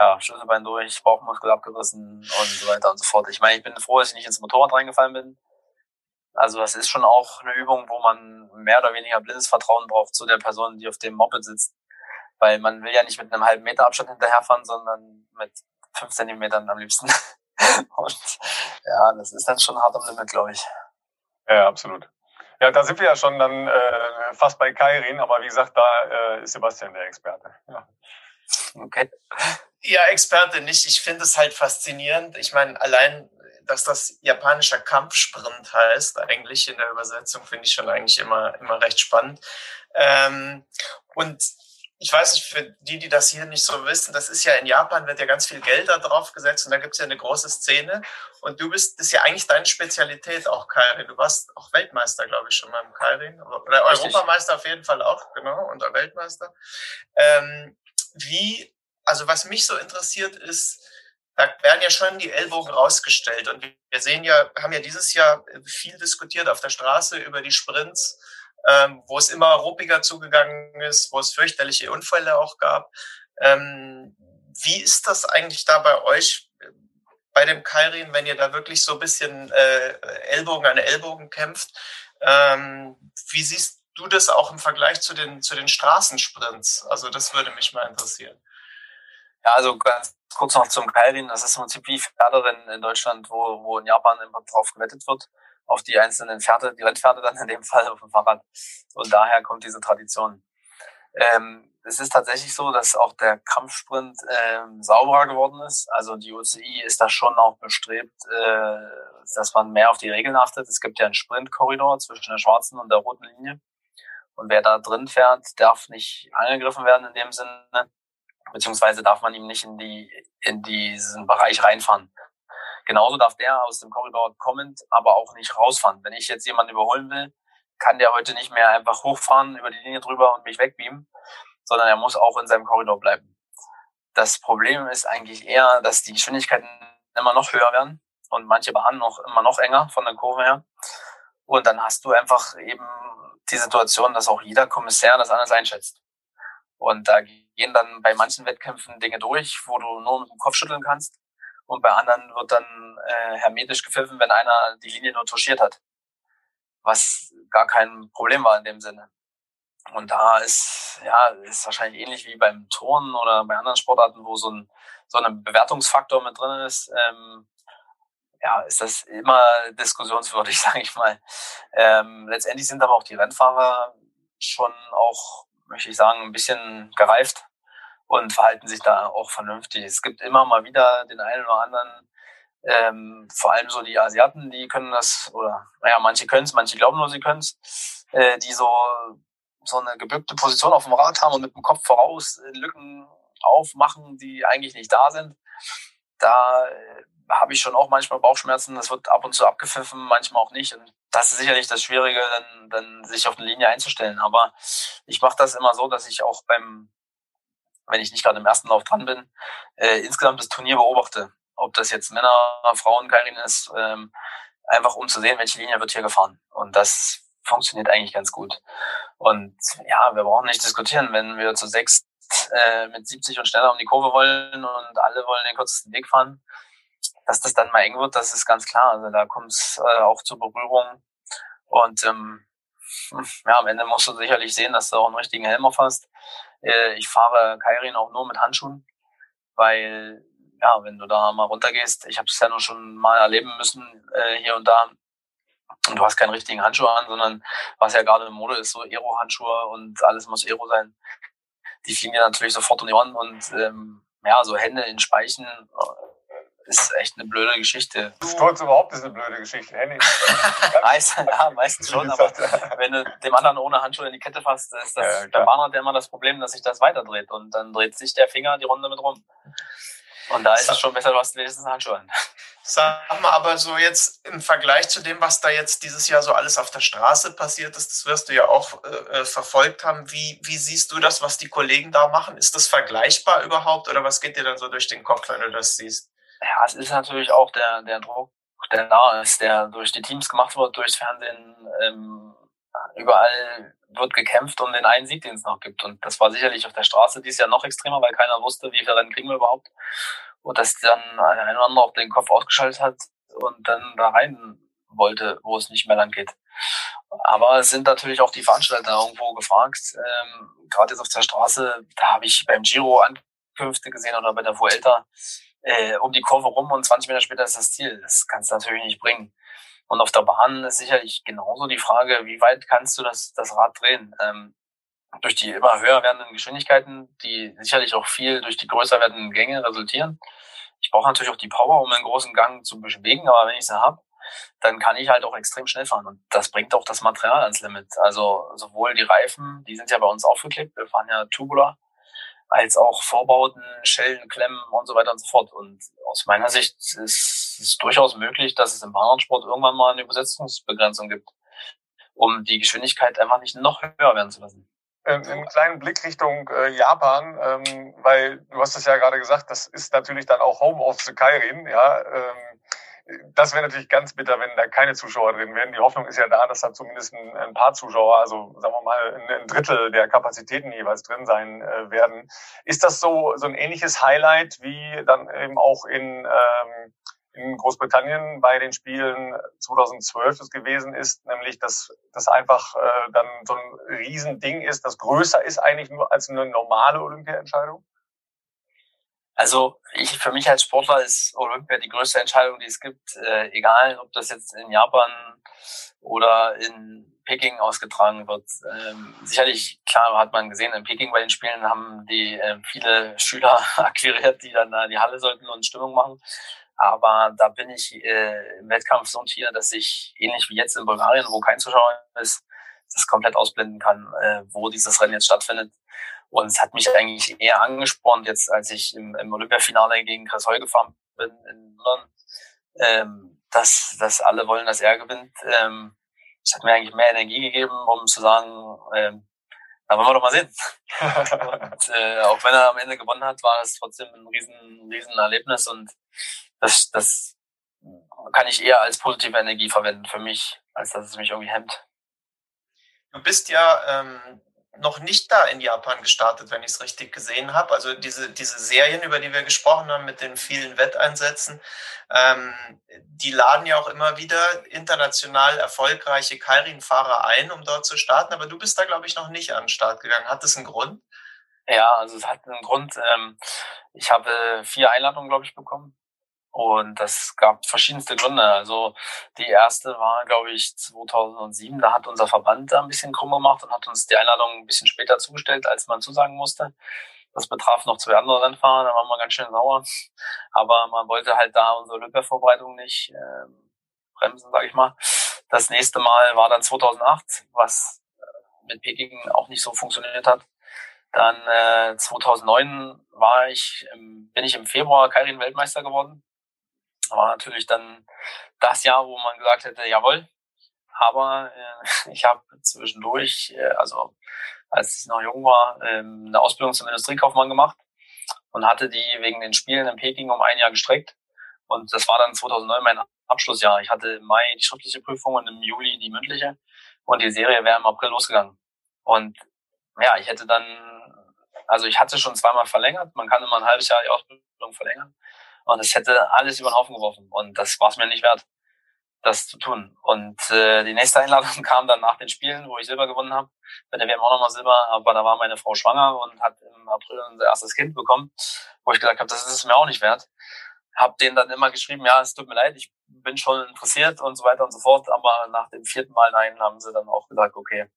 ja, Schlüsselbein durch, Bauchmuskel abgerissen und so weiter und so fort. Ich meine, ich bin froh, dass ich nicht ins Motorrad reingefallen bin. Also das ist schon auch eine Übung, wo man mehr oder weniger blindes Vertrauen braucht zu der Person, die auf dem Moped sitzt. Weil man will ja nicht mit einem halben Meter Abstand hinterherfahren, sondern mit fünf Zentimetern am liebsten. und ja, das ist dann schon hart am Limit, glaube ich. Ja, absolut. Ja, da sind wir ja schon dann äh, fast bei Kairin, aber wie gesagt, da äh, ist Sebastian der Experte. Ja. Okay. Ja, Experte nicht. Ich finde es halt faszinierend. Ich meine, allein, dass das japanischer Kampfsprint heißt, eigentlich in der Übersetzung, finde ich schon eigentlich immer, immer recht spannend. Ähm, und ich weiß nicht, für die, die das hier nicht so wissen, das ist ja in Japan, wird ja ganz viel Geld da drauf gesetzt und da gibt es ja eine große Szene. Und du bist, das ist ja eigentlich deine Spezialität auch, Kairin. Du warst auch Weltmeister, glaube ich, schon mal im Kairin. Oder Richtig. Europameister auf jeden Fall auch, genau, und Weltmeister. Ähm, wie, also was mich so interessiert ist, da werden ja schon die Ellbogen rausgestellt. Und wir sehen ja, haben ja dieses Jahr viel diskutiert auf der Straße über die Sprints ähm, wo es immer ruppiger zugegangen ist, wo es fürchterliche Unfälle auch gab. Ähm, wie ist das eigentlich da bei euch bei dem Kairin, wenn ihr da wirklich so ein bisschen äh, Ellbogen an Ellbogen kämpft? Ähm, wie siehst du das auch im Vergleich zu den, zu den Straßensprints? Also das würde mich mal interessieren. Ja, also ganz kurz noch zum Kairin. Das ist im Prinzip wie Pferderennen in Deutschland, wo, wo in Japan immer drauf gewettet wird auf die einzelnen Pferde, die Rennpferde dann in dem Fall auf dem Fahrrad. Und daher kommt diese Tradition. Ähm, es ist tatsächlich so, dass auch der Kampfsprint ähm, sauberer geworden ist. Also die UCI ist da schon auch bestrebt, äh, dass man mehr auf die Regeln achtet. Es gibt ja einen Sprintkorridor zwischen der schwarzen und der roten Linie. Und wer da drin fährt, darf nicht angegriffen werden in dem Sinne, beziehungsweise darf man ihm nicht in die in diesen Bereich reinfahren. Genauso darf der aus dem Korridor kommend aber auch nicht rausfahren. Wenn ich jetzt jemanden überholen will, kann der heute nicht mehr einfach hochfahren über die Linie drüber und mich wegbeamen, sondern er muss auch in seinem Korridor bleiben. Das Problem ist eigentlich eher, dass die Geschwindigkeiten immer noch höher werden und manche Bahnen noch immer noch enger von der Kurve her. Und dann hast du einfach eben die Situation, dass auch jeder Kommissär das anders einschätzt. Und da gehen dann bei manchen Wettkämpfen Dinge durch, wo du nur mit dem Kopf schütteln kannst und bei anderen wird dann äh, hermetisch gepfiffen, wenn einer die Linie nur touchiert hat. Was gar kein Problem war in dem Sinne. Und da ist, ja, ist wahrscheinlich ähnlich wie beim Turnen oder bei anderen Sportarten, wo so ein, so ein Bewertungsfaktor mit drin ist, ähm, ja, ist das immer diskussionswürdig, sage ich mal. Ähm, letztendlich sind aber auch die Rennfahrer schon auch, möchte ich sagen, ein bisschen gereift und verhalten sich da auch vernünftig. Es gibt immer mal wieder den einen oder anderen, ähm, vor allem so die Asiaten, die können das, oder naja, manche können es, manche glauben nur, sie können es, äh, die so, so eine gebückte Position auf dem Rad haben und mit dem Kopf voraus äh, Lücken aufmachen, die eigentlich nicht da sind. Da äh, habe ich schon auch manchmal Bauchschmerzen. Das wird ab und zu abgepfiffen, manchmal auch nicht. Und das ist sicherlich das Schwierige, dann, dann sich auf eine Linie einzustellen. Aber ich mache das immer so, dass ich auch beim wenn ich nicht gerade im ersten Lauf dran bin, äh, insgesamt das Turnier beobachte. Ob das jetzt Männer, Frauen, Kairin ist, ähm, einfach um zu sehen, welche Linie wird hier gefahren. Und das funktioniert eigentlich ganz gut. Und ja, wir brauchen nicht diskutieren, wenn wir zu sechs äh, mit 70 und schneller um die Kurve wollen und alle wollen den kürzesten Weg fahren, dass das dann mal eng wird, das ist ganz klar. Also da kommt es äh, auch zur Berührung. Und ähm, ja, am Ende musst du sicherlich sehen, dass du auch einen richtigen Helm hast. Äh, ich fahre Kairin auch nur mit Handschuhen, weil ja, wenn du da mal runtergehst, ich habe es ja nur schon mal erleben müssen äh, hier und da, und du hast keinen richtigen Handschuh an, sondern was ja gerade in Mode ist, so Aero-Handschuhe und alles muss Aero sein. Die fliegen dir natürlich sofort um die Ohren und ähm, ja, so Hände in Speichen ist echt eine blöde Geschichte. Sturz überhaupt ist eine blöde Geschichte. Henning. Meist, ja, meistens schon, aber wenn du dem anderen ohne Handschuhe in die Kette fasst, ist das ja, beim Bahnrad immer das Problem, dass sich das weiterdreht und dann dreht sich der Finger die Runde mit rum. Und da ist es schon besser, du hast wenigstens Handschuhe an. Sag mal, aber so jetzt im Vergleich zu dem, was da jetzt dieses Jahr so alles auf der Straße passiert ist, das wirst du ja auch äh, äh, verfolgt haben. Wie, wie siehst du das, was die Kollegen da machen? Ist das vergleichbar überhaupt oder was geht dir dann so durch den Kopf, wenn du das siehst? Ja, es ist natürlich auch der, der Druck, der da ist, der durch die Teams gemacht wird, durchs Fernsehen. Ähm, überall wird gekämpft um den einen Sieg, den es noch gibt. Und das war sicherlich auf der Straße dieses Jahr noch extremer, weil keiner wusste, wie viele Rennen kriegen wir überhaupt und dass dann ein oder andere auch den Kopf ausgeschaltet hat und dann da rein wollte, wo es nicht mehr lang geht. Aber es sind natürlich auch die Veranstalter irgendwo gefragt. Ähm, Gerade jetzt auf der Straße, da habe ich beim Giro Ankünfte gesehen oder bei der Vuelta äh, um die Kurve rum und 20 Meter später ist das Ziel. Das kannst du natürlich nicht bringen. Und auf der Bahn ist sicherlich genauso die Frage, wie weit kannst du das, das Rad drehen? Ähm, durch die immer höher werdenden Geschwindigkeiten, die sicherlich auch viel durch die größer werdenden Gänge resultieren. Ich brauche natürlich auch die Power, um einen großen Gang zu bewegen, aber wenn ich sie habe, dann kann ich halt auch extrem schnell fahren. Und das bringt auch das Material ans Limit. Also sowohl die Reifen, die sind ja bei uns aufgeklebt, wir fahren ja Tubular, als auch Vorbauten, Schellen, Klemmen und so weiter und so fort. Und aus meiner Sicht ist es durchaus möglich, dass es im Bahnradsport irgendwann mal eine Übersetzungsbegrenzung gibt, um die Geschwindigkeit einfach nicht noch höher werden zu lassen einen kleinen Blick Richtung äh, Japan, ähm, weil du hast es ja gerade gesagt, das ist natürlich dann auch Home of the Kairin, ja. Ähm, das wäre natürlich ganz bitter, wenn da keine Zuschauer drin wären. Die Hoffnung ist ja da, dass da zumindest ein, ein paar Zuschauer, also sagen wir mal ein, Drittel der Kapazitäten jeweils drin sein äh, werden. Ist das so so ein ähnliches Highlight wie dann eben auch in ähm, in Großbritannien bei den Spielen 2012 es gewesen ist, nämlich dass das einfach äh, dann so ein Riesending ist, das größer ist eigentlich nur als eine normale Olympiaentscheidung? Also ich für mich als Sportler ist Olympia die größte Entscheidung, die es gibt, äh, egal ob das jetzt in Japan oder in Peking ausgetragen wird. Ähm, sicherlich, klar, hat man gesehen, in Peking bei den Spielen haben die äh, viele Schüler akquiriert, die dann da die Halle sollten und Stimmung machen. Aber da bin ich äh, im Wettkampf so ein Tier, dass ich ähnlich wie jetzt in Bulgarien, wo kein Zuschauer ist, das komplett ausblenden kann, äh, wo dieses Rennen jetzt stattfindet. Und es hat mich eigentlich eher angespornt, jetzt als ich im, im Olympiafinale gegen Chris Heu gefahren bin in London, ähm, dass, dass alle wollen, dass er gewinnt. Ähm, das hat mir eigentlich mehr Energie gegeben, um zu sagen, ähm, da wollen wir doch mal sehen. und, äh, auch wenn er am Ende gewonnen hat, war es trotzdem ein riesen, riesen Erlebnis und das, das kann ich eher als positive Energie verwenden für mich, als dass es mich irgendwie hemmt. Du bist ja ähm, noch nicht da in Japan gestartet, wenn ich es richtig gesehen habe. Also diese, diese Serien, über die wir gesprochen haben mit den vielen Wetteinsätzen, ähm, die laden ja auch immer wieder international erfolgreiche Kairin-Fahrer ein, um dort zu starten. Aber du bist da, glaube ich, noch nicht an den Start gegangen. Hat das einen Grund? Ja, also es hat einen Grund. Ähm, ich habe vier Einladungen, glaube ich, bekommen und das gab verschiedenste Gründe. Also die erste war, glaube ich, 2007. Da hat unser Verband da ein bisschen krumm gemacht und hat uns die Einladung ein bisschen später zugestellt, als man zusagen musste. Das betraf noch zwei andere Rennfahrer, da waren wir ganz schön sauer. Aber man wollte halt da unsere Olympia-Vorbereitung nicht äh, bremsen, sage ich mal. Das nächste Mal war dann 2008, was äh, mit Peking auch nicht so funktioniert hat. Dann äh, 2009 war ich, bin ich im Februar Kairin Weltmeister geworden war natürlich dann das Jahr, wo man gesagt hätte, jawohl. Aber äh, ich habe zwischendurch, äh, also als ich noch jung war, äh, eine Ausbildung zum Industriekaufmann gemacht und hatte die wegen den Spielen in Peking um ein Jahr gestreckt. Und das war dann 2009 mein Abschlussjahr. Ich hatte im Mai die schriftliche Prüfung und im Juli die mündliche. Und die Serie wäre im April losgegangen. Und ja, ich hätte dann, also ich hatte schon zweimal verlängert. Man kann immer ein halbes Jahr die Ausbildung verlängern. Und es hätte alles über den Haufen geworfen. Und das war es mir nicht wert, das zu tun. Und äh, die nächste Einladung kam dann nach den Spielen, wo ich Silber gewonnen habe. Bei der WM auch nochmal Silber, aber da war meine Frau schwanger und hat im April unser erstes Kind bekommen, wo ich gesagt habe, das ist es mir auch nicht wert. Hab denen dann immer geschrieben, ja, es tut mir leid, ich bin schon interessiert und so weiter und so fort. Aber nach dem vierten Mal Nein haben sie dann auch gesagt, okay,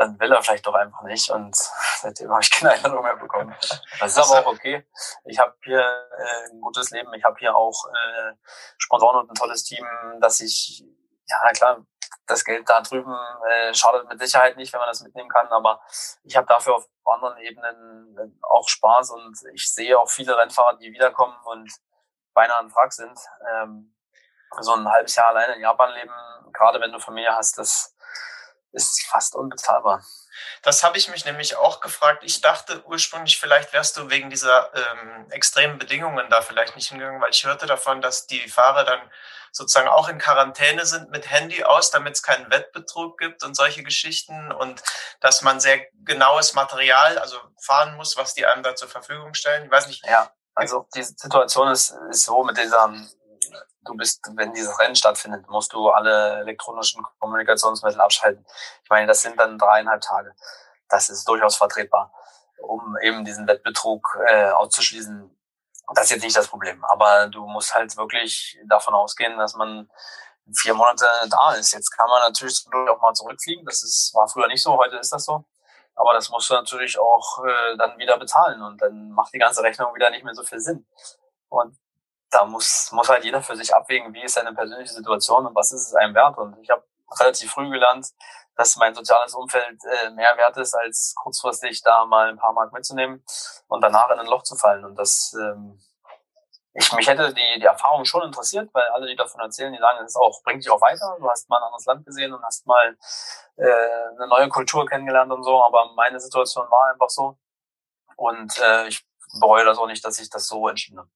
dann will er vielleicht doch einfach nicht und seitdem habe ich keine Einladung mehr bekommen. Das ist aber auch okay. Ich habe hier äh, ein gutes Leben, ich habe hier auch äh, Sponsoren und ein tolles Team, dass ich, ja klar, das Geld da drüben äh, schadet mit Sicherheit nicht, wenn man das mitnehmen kann, aber ich habe dafür auf anderen Ebenen äh, auch Spaß und ich sehe auch viele Rennfahrer, die wiederkommen und beinahe ein Wrack sind. Ähm, so ein halbes Jahr alleine in Japan leben, gerade wenn du Familie hast, das ist fast unbezahlbar. Das habe ich mich nämlich auch gefragt. Ich dachte ursprünglich, vielleicht wärst du wegen dieser ähm, extremen Bedingungen da vielleicht nicht hingegangen, weil ich hörte davon, dass die Fahrer dann sozusagen auch in Quarantäne sind mit Handy aus, damit es keinen Wettbetrug gibt und solche Geschichten und dass man sehr genaues Material, also fahren muss, was die einem da zur Verfügung stellen. Ich weiß nicht. Ja, also die Situation ist, ist so mit dieser du bist, wenn dieses Rennen stattfindet, musst du alle elektronischen Kommunikationsmittel abschalten. Ich meine, das sind dann dreieinhalb Tage. Das ist durchaus vertretbar, um eben diesen Wettbetrug äh, auszuschließen. Das ist jetzt nicht das Problem. Aber du musst halt wirklich davon ausgehen, dass man vier Monate da ist. Jetzt kann man natürlich auch mal zurückfliegen. Das ist, war früher nicht so, heute ist das so. Aber das musst du natürlich auch äh, dann wieder bezahlen und dann macht die ganze Rechnung wieder nicht mehr so viel Sinn. Und da muss, muss halt jeder für sich abwägen, wie ist seine persönliche Situation und was ist es einem wert. Und ich habe relativ früh gelernt, dass mein soziales Umfeld äh, mehr wert ist, als kurzfristig da mal ein paar Mark mitzunehmen und danach in ein Loch zu fallen. Und das, ähm, ich, mich hätte die, die Erfahrung schon interessiert, weil alle, die davon erzählen, die sagen, es auch, bringt dich auch weiter. Du hast mal ein anderes Land gesehen und hast mal äh, eine neue Kultur kennengelernt und so. Aber meine Situation war einfach so. Und äh, ich bereue das auch nicht, dass ich das so entschieden habe.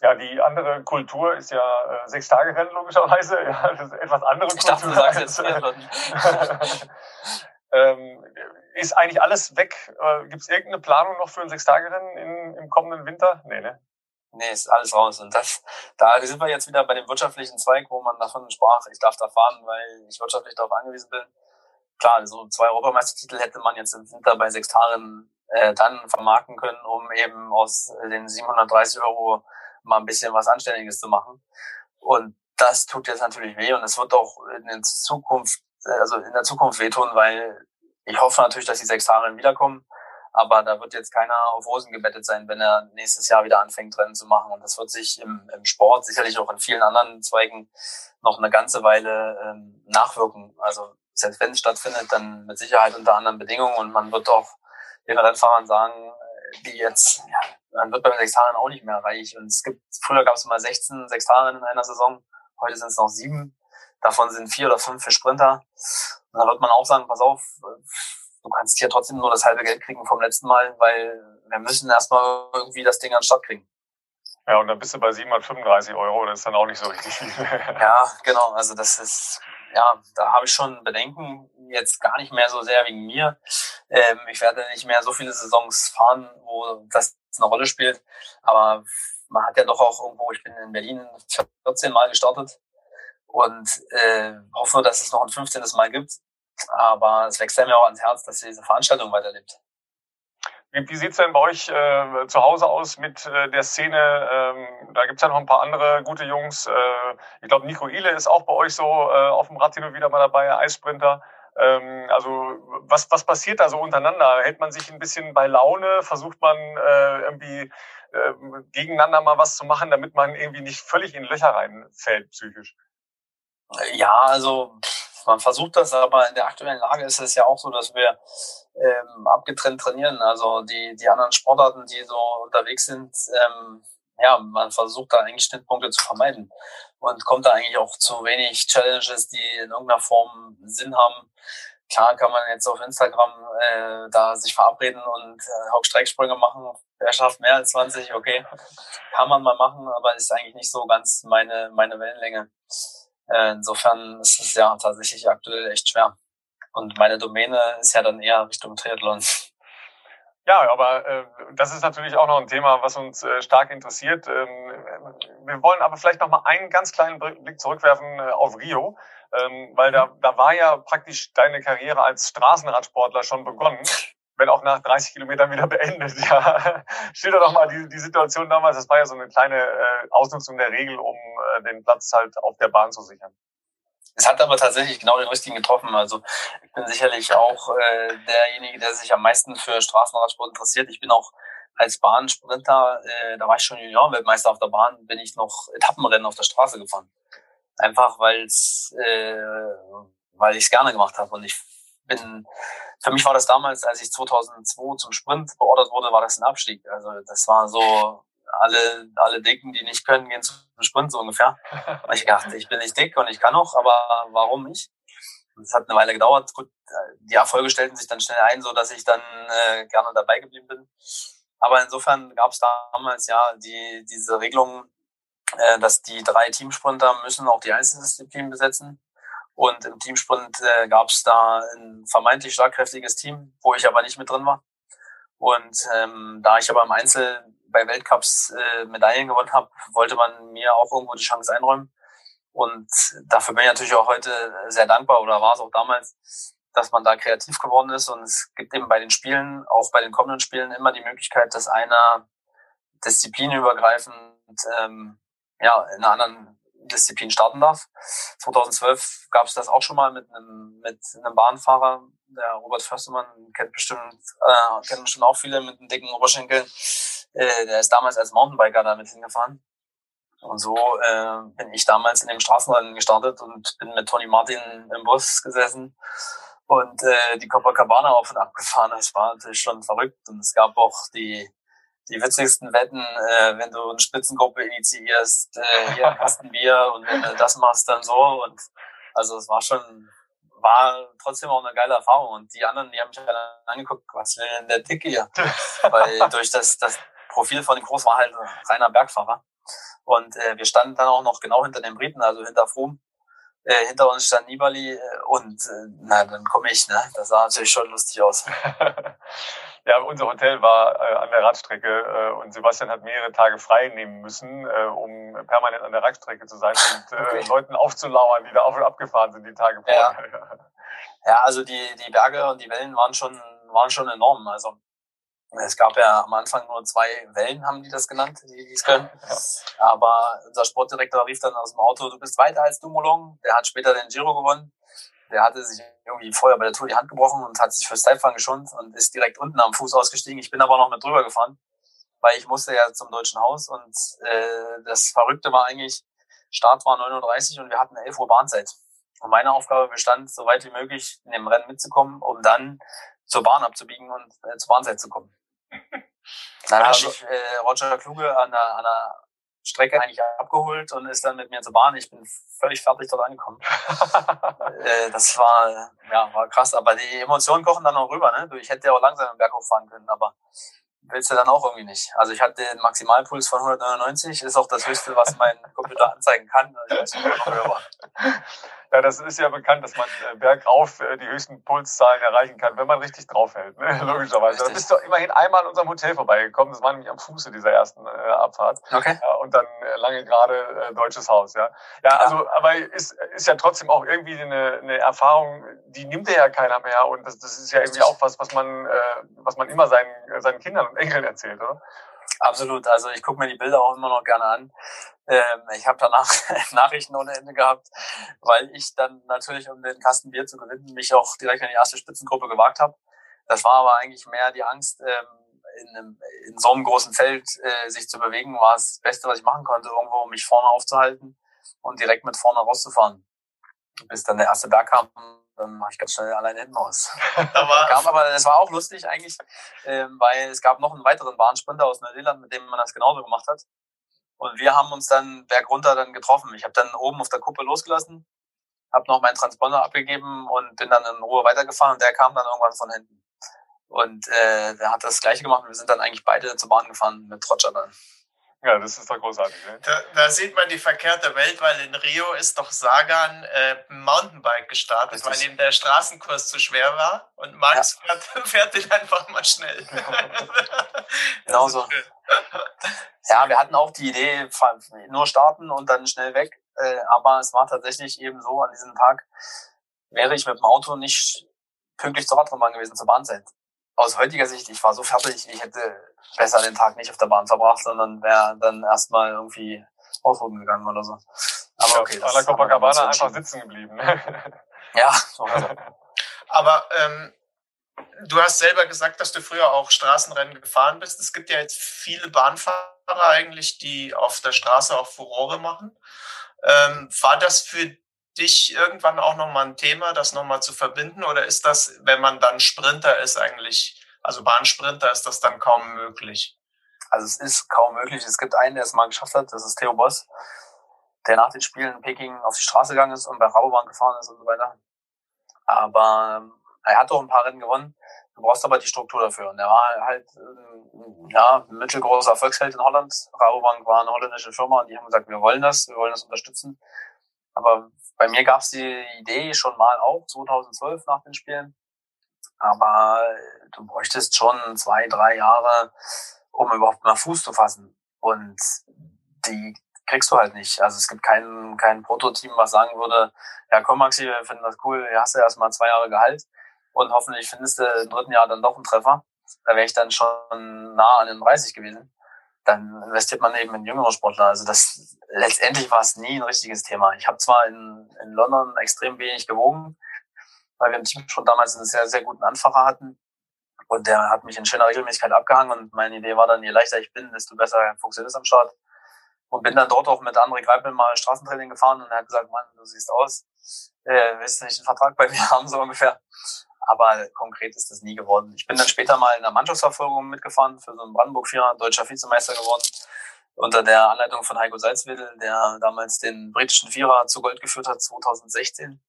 Ja, die andere Kultur ist ja äh, sechs Tage Rennen logischerweise. Ja, das ist etwas andere Kultur. Ich dachte, du sagst jetzt ähm, Ist eigentlich alles weg? Äh, Gibt es irgendeine Planung noch für ein sechs Tage Rennen im kommenden Winter? Nee, ne? Nee, ist alles raus. Und das, da sind wir jetzt wieder bei dem wirtschaftlichen Zweig, wo man davon sprach, ich darf da fahren, weil ich wirtschaftlich darauf angewiesen bin. Klar, so zwei Europameistertitel hätte man jetzt im Winter bei sechs Tagen äh, dann vermarkten können, um eben aus den 730 Euro mal ein bisschen was Anständiges zu machen. Und das tut jetzt natürlich weh und es wird auch in der Zukunft, also in der Zukunft wehtun, weil ich hoffe natürlich, dass die sechs Jahre wiederkommen. Aber da wird jetzt keiner auf Rosen gebettet sein, wenn er nächstes Jahr wieder anfängt, Rennen zu machen. Und das wird sich im, im Sport, sicherlich auch in vielen anderen Zweigen, noch eine ganze Weile ähm, nachwirken. Also selbst wenn es stattfindet, dann mit Sicherheit unter anderen Bedingungen. Und man wird auch den Rennfahrern sagen, die jetzt, ja, man wird bei Sextaren auch nicht mehr reich. Und es gibt, früher gab es mal 16 Sextaren in einer Saison, heute sind es noch sieben. Davon sind vier oder fünf für Sprinter. Und da wird man auch sagen, pass auf, du kannst hier trotzdem nur das halbe Geld kriegen vom letzten Mal, weil wir müssen erstmal irgendwie das Ding an den Start kriegen. Ja, und dann bist du bei 735 Euro, das ist dann auch nicht so richtig viel. ja, genau, also das ist, ja, da habe ich schon Bedenken, jetzt gar nicht mehr so sehr wegen mir. Ähm, ich werde nicht mehr so viele Saisons fahren, wo das eine Rolle spielt. Aber man hat ja doch auch irgendwo, ich bin in Berlin 14 Mal gestartet und äh, hoffe, dass es noch ein 15. Mal gibt. Aber es wächst mir auch ans Herz, dass diese Veranstaltung weiterlebt. Wie, wie sieht's denn bei euch äh, zu Hause aus mit äh, der Szene? Ähm, da gibt's ja noch ein paar andere gute Jungs. Äh, ich glaube, Nico Ile ist auch bei euch so äh, auf dem Rad hin und wieder mal dabei, Eissprinter. Ähm, also was, was passiert da so untereinander? Hält man sich ein bisschen bei Laune? Versucht man äh, irgendwie äh, gegeneinander mal was zu machen, damit man irgendwie nicht völlig in Löcher reinfällt psychisch? Ja, also man versucht das, aber in der aktuellen Lage ist es ja auch so, dass wir ähm, abgetrennt trainieren. Also die, die anderen Sportarten, die so unterwegs sind, ähm, ja, man versucht da eigentlich Schnittpunkte zu vermeiden und kommt da eigentlich auch zu wenig Challenges, die in irgendeiner Form Sinn haben. Klar kann man jetzt auf Instagram äh, da sich verabreden und äh, Hauptstrecksprünge machen. Wer schafft mehr als 20? Okay, kann man mal machen, aber ist eigentlich nicht so ganz meine, meine Wellenlänge. Äh, insofern ist es ja tatsächlich aktuell echt schwer. Und meine Domäne ist ja dann eher Richtung Triathlon. Ja, aber äh, das ist natürlich auch noch ein Thema, was uns äh, stark interessiert. Ähm, wir wollen aber vielleicht noch mal einen ganz kleinen Blick zurückwerfen äh, auf Rio, ähm, weil da, da war ja praktisch deine Karriere als Straßenradsportler schon begonnen, wenn auch nach 30 Kilometern wieder beendet. Ja, schilder doch mal die, die Situation damals. Das war ja so eine kleine äh, Ausnutzung der Regel, um äh, den Platz halt auf der Bahn zu sichern. Es hat aber tatsächlich genau den richtigen getroffen. Also ich bin sicherlich auch äh, derjenige, der sich am meisten für Straßenradsport interessiert. Ich bin auch als Bahnsprinter, äh, da war ich schon Juniorenweltmeister auf der Bahn, bin ich noch Etappenrennen auf der Straße gefahren. Einfach weil's, äh, weil ich es gerne gemacht habe. Und ich bin, für mich war das damals, als ich 2002 zum Sprint beordert wurde, war das ein Abstieg. Also das war so, alle, alle Dicken, die nicht können, gehen zum Sprint so ungefähr. Und ich dachte, ich bin nicht dick und ich kann auch, aber warum nicht? Es hat eine Weile gedauert. Gut, die Erfolge stellten sich dann schnell ein, so dass ich dann äh, gerne dabei geblieben bin. Aber insofern gab es damals ja die, diese Regelung, äh, dass die drei Teamsprinter müssen auch die Einzeldisziplin besetzen. Und im Teamsprint äh, gab es da ein vermeintlich schlagkräftiges Team, wo ich aber nicht mit drin war. Und ähm, da ich aber im Einzel bei Weltcups äh, Medaillen gewonnen habe, wollte man mir auch irgendwo die Chance einräumen. Und dafür bin ich natürlich auch heute sehr dankbar oder war es auch damals, dass man da kreativ geworden ist. Und es gibt eben bei den Spielen, auch bei den kommenden Spielen, immer die Möglichkeit, dass einer disziplinübergreifend ähm, ja, in einer anderen Disziplin starten darf. 2012 gab es das auch schon mal mit einem, mit einem Bahnfahrer, der Robert Förstermann kennt bestimmt, äh, kennen bestimmt auch viele mit einem dicken Oberschenkel. Äh, der ist damals als Mountainbiker damit hingefahren. Und so äh, bin ich damals in dem Straßenrennen gestartet und bin mit Tony Martin im Bus gesessen und äh, die Copacabana auf und ab gefahren. Das war natürlich schon verrückt. Und es gab auch die, die witzigsten Wetten, äh, wenn du eine Spitzengruppe initiierst, äh, hier ein Kasten Bier und wenn du das machst, dann so. Und also es war schon, war trotzdem auch eine geile Erfahrung. Und die anderen, die haben mich alle angeguckt, was will denn der Dicke hier? Weil durch das, das Profil von dem Groß war halt reiner Bergfahrer. Und äh, wir standen dann auch noch genau hinter den Briten, also hinter Froome. Äh, hinter uns stand Nibali äh, und äh, na, dann komme ich, ne? Das sah natürlich schon lustig aus. ja, unser Hotel war äh, an der Radstrecke äh, und Sebastian hat mehrere Tage frei nehmen müssen, äh, um permanent an der Radstrecke zu sein und äh, okay. Leuten aufzulauern, die da auf und abgefahren sind die Tage vorher. Ja. ja, also die, die Berge und die Wellen waren schon, waren schon enorm. Also es gab ja am Anfang nur zwei Wellen, haben die das genannt, die es können. Aber unser Sportdirektor rief dann aus dem Auto, du bist weiter als Dumoulin. Der hat später den Giro gewonnen. Der hatte sich irgendwie vorher bei der Tour die Hand gebrochen und hat sich fürs Zeitfahren geschont und ist direkt unten am Fuß ausgestiegen. Ich bin aber noch mit drüber gefahren, weil ich musste ja zum Deutschen Haus und äh, das Verrückte war eigentlich, Start war 39 und wir hatten 11 Uhr Bahnzeit. Und meine Aufgabe bestand, so weit wie möglich in dem Rennen mitzukommen, um dann zur Bahn abzubiegen und äh, zur Bahnseit zu kommen. Dann habe ich äh, Roger Kluge an der, an der Strecke eigentlich abgeholt und ist dann mit mir zur Bahn. Ich bin völlig fertig dort angekommen. äh, das war, ja, war krass. Aber die Emotionen kochen dann auch rüber. Ne? Ich hätte ja auch langsam im Berg hochfahren können, aber willst du dann auch irgendwie nicht. Also ich hatte den Maximalpuls von 199, ist auch das höchste, was mein Computer anzeigen kann. Ich weiß nicht, war. Ja, das ist ja bekannt, dass man äh, bergauf äh, die höchsten Pulszahlen erreichen kann, wenn man richtig draufhält, ne? logischerweise. Richtig. Da bist du immerhin einmal an unserem Hotel vorbeigekommen, das war nämlich am Fuße dieser ersten äh, Abfahrt. Okay. Ja, und dann äh, lange gerade äh, Deutsches Haus, ja. Ja, also, aber ist, ist ja trotzdem auch irgendwie eine, eine Erfahrung, die nimmt ja keiner mehr und das, das ist ja irgendwie auch was, was man, äh, was man immer seinen, seinen Kindern und Enkeln erzählt, oder? Absolut. Also ich gucke mir die Bilder auch immer noch gerne an. Ähm, ich habe danach Nachrichten ohne Ende gehabt, weil ich dann natürlich, um den Kasten Bier zu gewinnen, mich auch direkt in die erste Spitzengruppe gewagt habe. Das war aber eigentlich mehr die Angst, ähm, in, einem, in so einem großen Feld äh, sich zu bewegen, war das Beste, was ich machen konnte, irgendwo um mich vorne aufzuhalten und direkt mit vorne rauszufahren. Bis dann der erste Berg kam, dann mache ich ganz schnell alleine hinten aus. Aber, kam, aber es war auch lustig eigentlich, ähm, weil es gab noch einen weiteren Bahnsprinter aus Neuseeland, mit dem man das genauso gemacht hat. Und wir haben uns dann bergunter dann getroffen. Ich habe dann oben auf der Kuppe losgelassen, habe noch meinen Transponder abgegeben und bin dann in Ruhe weitergefahren und der kam dann irgendwann von hinten. Und äh, der hat das gleiche gemacht und wir sind dann eigentlich beide zur Bahn gefahren mit Roger dann. Ja, das ist doch großartig. Ne? Da, da, sieht man die verkehrte Welt, weil in Rio ist doch Sagan äh, Mountainbike gestartet, weil ihm der Straßenkurs zu schwer war und Max ja. fährt, fährt den einfach mal schnell. genau so. Ja, wir hatten auch die Idee, nur starten und dann schnell weg. Äh, aber es war tatsächlich eben so, an diesem Tag wäre ich mit dem Auto nicht pünktlich zur Radrennbahn gewesen, zur Bahnzeit aus heutiger Sicht, ich war so fertig, ich hätte besser den Tag nicht auf der Bahn verbracht, sondern wäre dann erstmal irgendwie ausruhen gegangen oder so. Aber okay, das ist Copacabana einfach sitzen geblieben. ja, so also. Aber ähm, du hast selber gesagt, dass du früher auch Straßenrennen gefahren bist. Es gibt ja jetzt viele Bahnfahrer eigentlich, die auf der Straße auch Furore machen. Ähm, war das für dich irgendwann auch nochmal ein Thema, das nochmal zu verbinden? Oder ist das, wenn man dann Sprinter ist, eigentlich, also Bahnsprinter, ist das dann kaum möglich? Also es ist kaum möglich. Es gibt einen, der es mal geschafft hat, das ist Theo Boss, der nach den Spielen in Peking auf die Straße gegangen ist und bei Rabobank gefahren ist und so weiter. Aber ähm, er hat doch ein paar Rennen gewonnen. Du brauchst aber die Struktur dafür. Und er war halt ähm, ja, ein mittelgroßer Erfolgsheld in Holland. Rabobank war eine holländische Firma und die haben gesagt, wir wollen das, wir wollen das unterstützen. Aber bei mir gab es die Idee schon mal auch 2012 nach den Spielen. Aber du bräuchtest schon zwei, drei Jahre, um überhaupt mal Fuß zu fassen. Und die kriegst du halt nicht. Also es gibt kein, kein Prototeam, was sagen würde, ja komm Maxi, wir finden das cool, hier hast du erstmal zwei Jahre Gehalt und hoffentlich findest du im dritten Jahr dann doch einen Treffer. Da wäre ich dann schon nah an den 30 gewesen. Dann investiert man eben in jüngere Sportler. Also das letztendlich war es nie ein richtiges Thema. Ich habe zwar in, in London extrem wenig gewogen, weil wir im Team schon damals einen sehr, sehr guten Anfacher hatten. Und der hat mich in schöner Regelmäßigkeit abgehangen und meine Idee war dann, je leichter ich bin, desto besser funktioniert es am Start. Und bin dann dort auch mit André Greipel mal Straßentraining gefahren und er hat gesagt, Mann, du siehst aus, äh, willst du nicht einen Vertrag bei mir haben, so ungefähr. Aber konkret ist das nie geworden. Ich bin dann später mal in der Mannschaftsverfolgung mitgefahren für so einen Brandenburg-Vierer, deutscher Vizemeister geworden, unter der Anleitung von Heiko Salzwedel, der damals den britischen Vierer zu Gold geführt hat, 2016.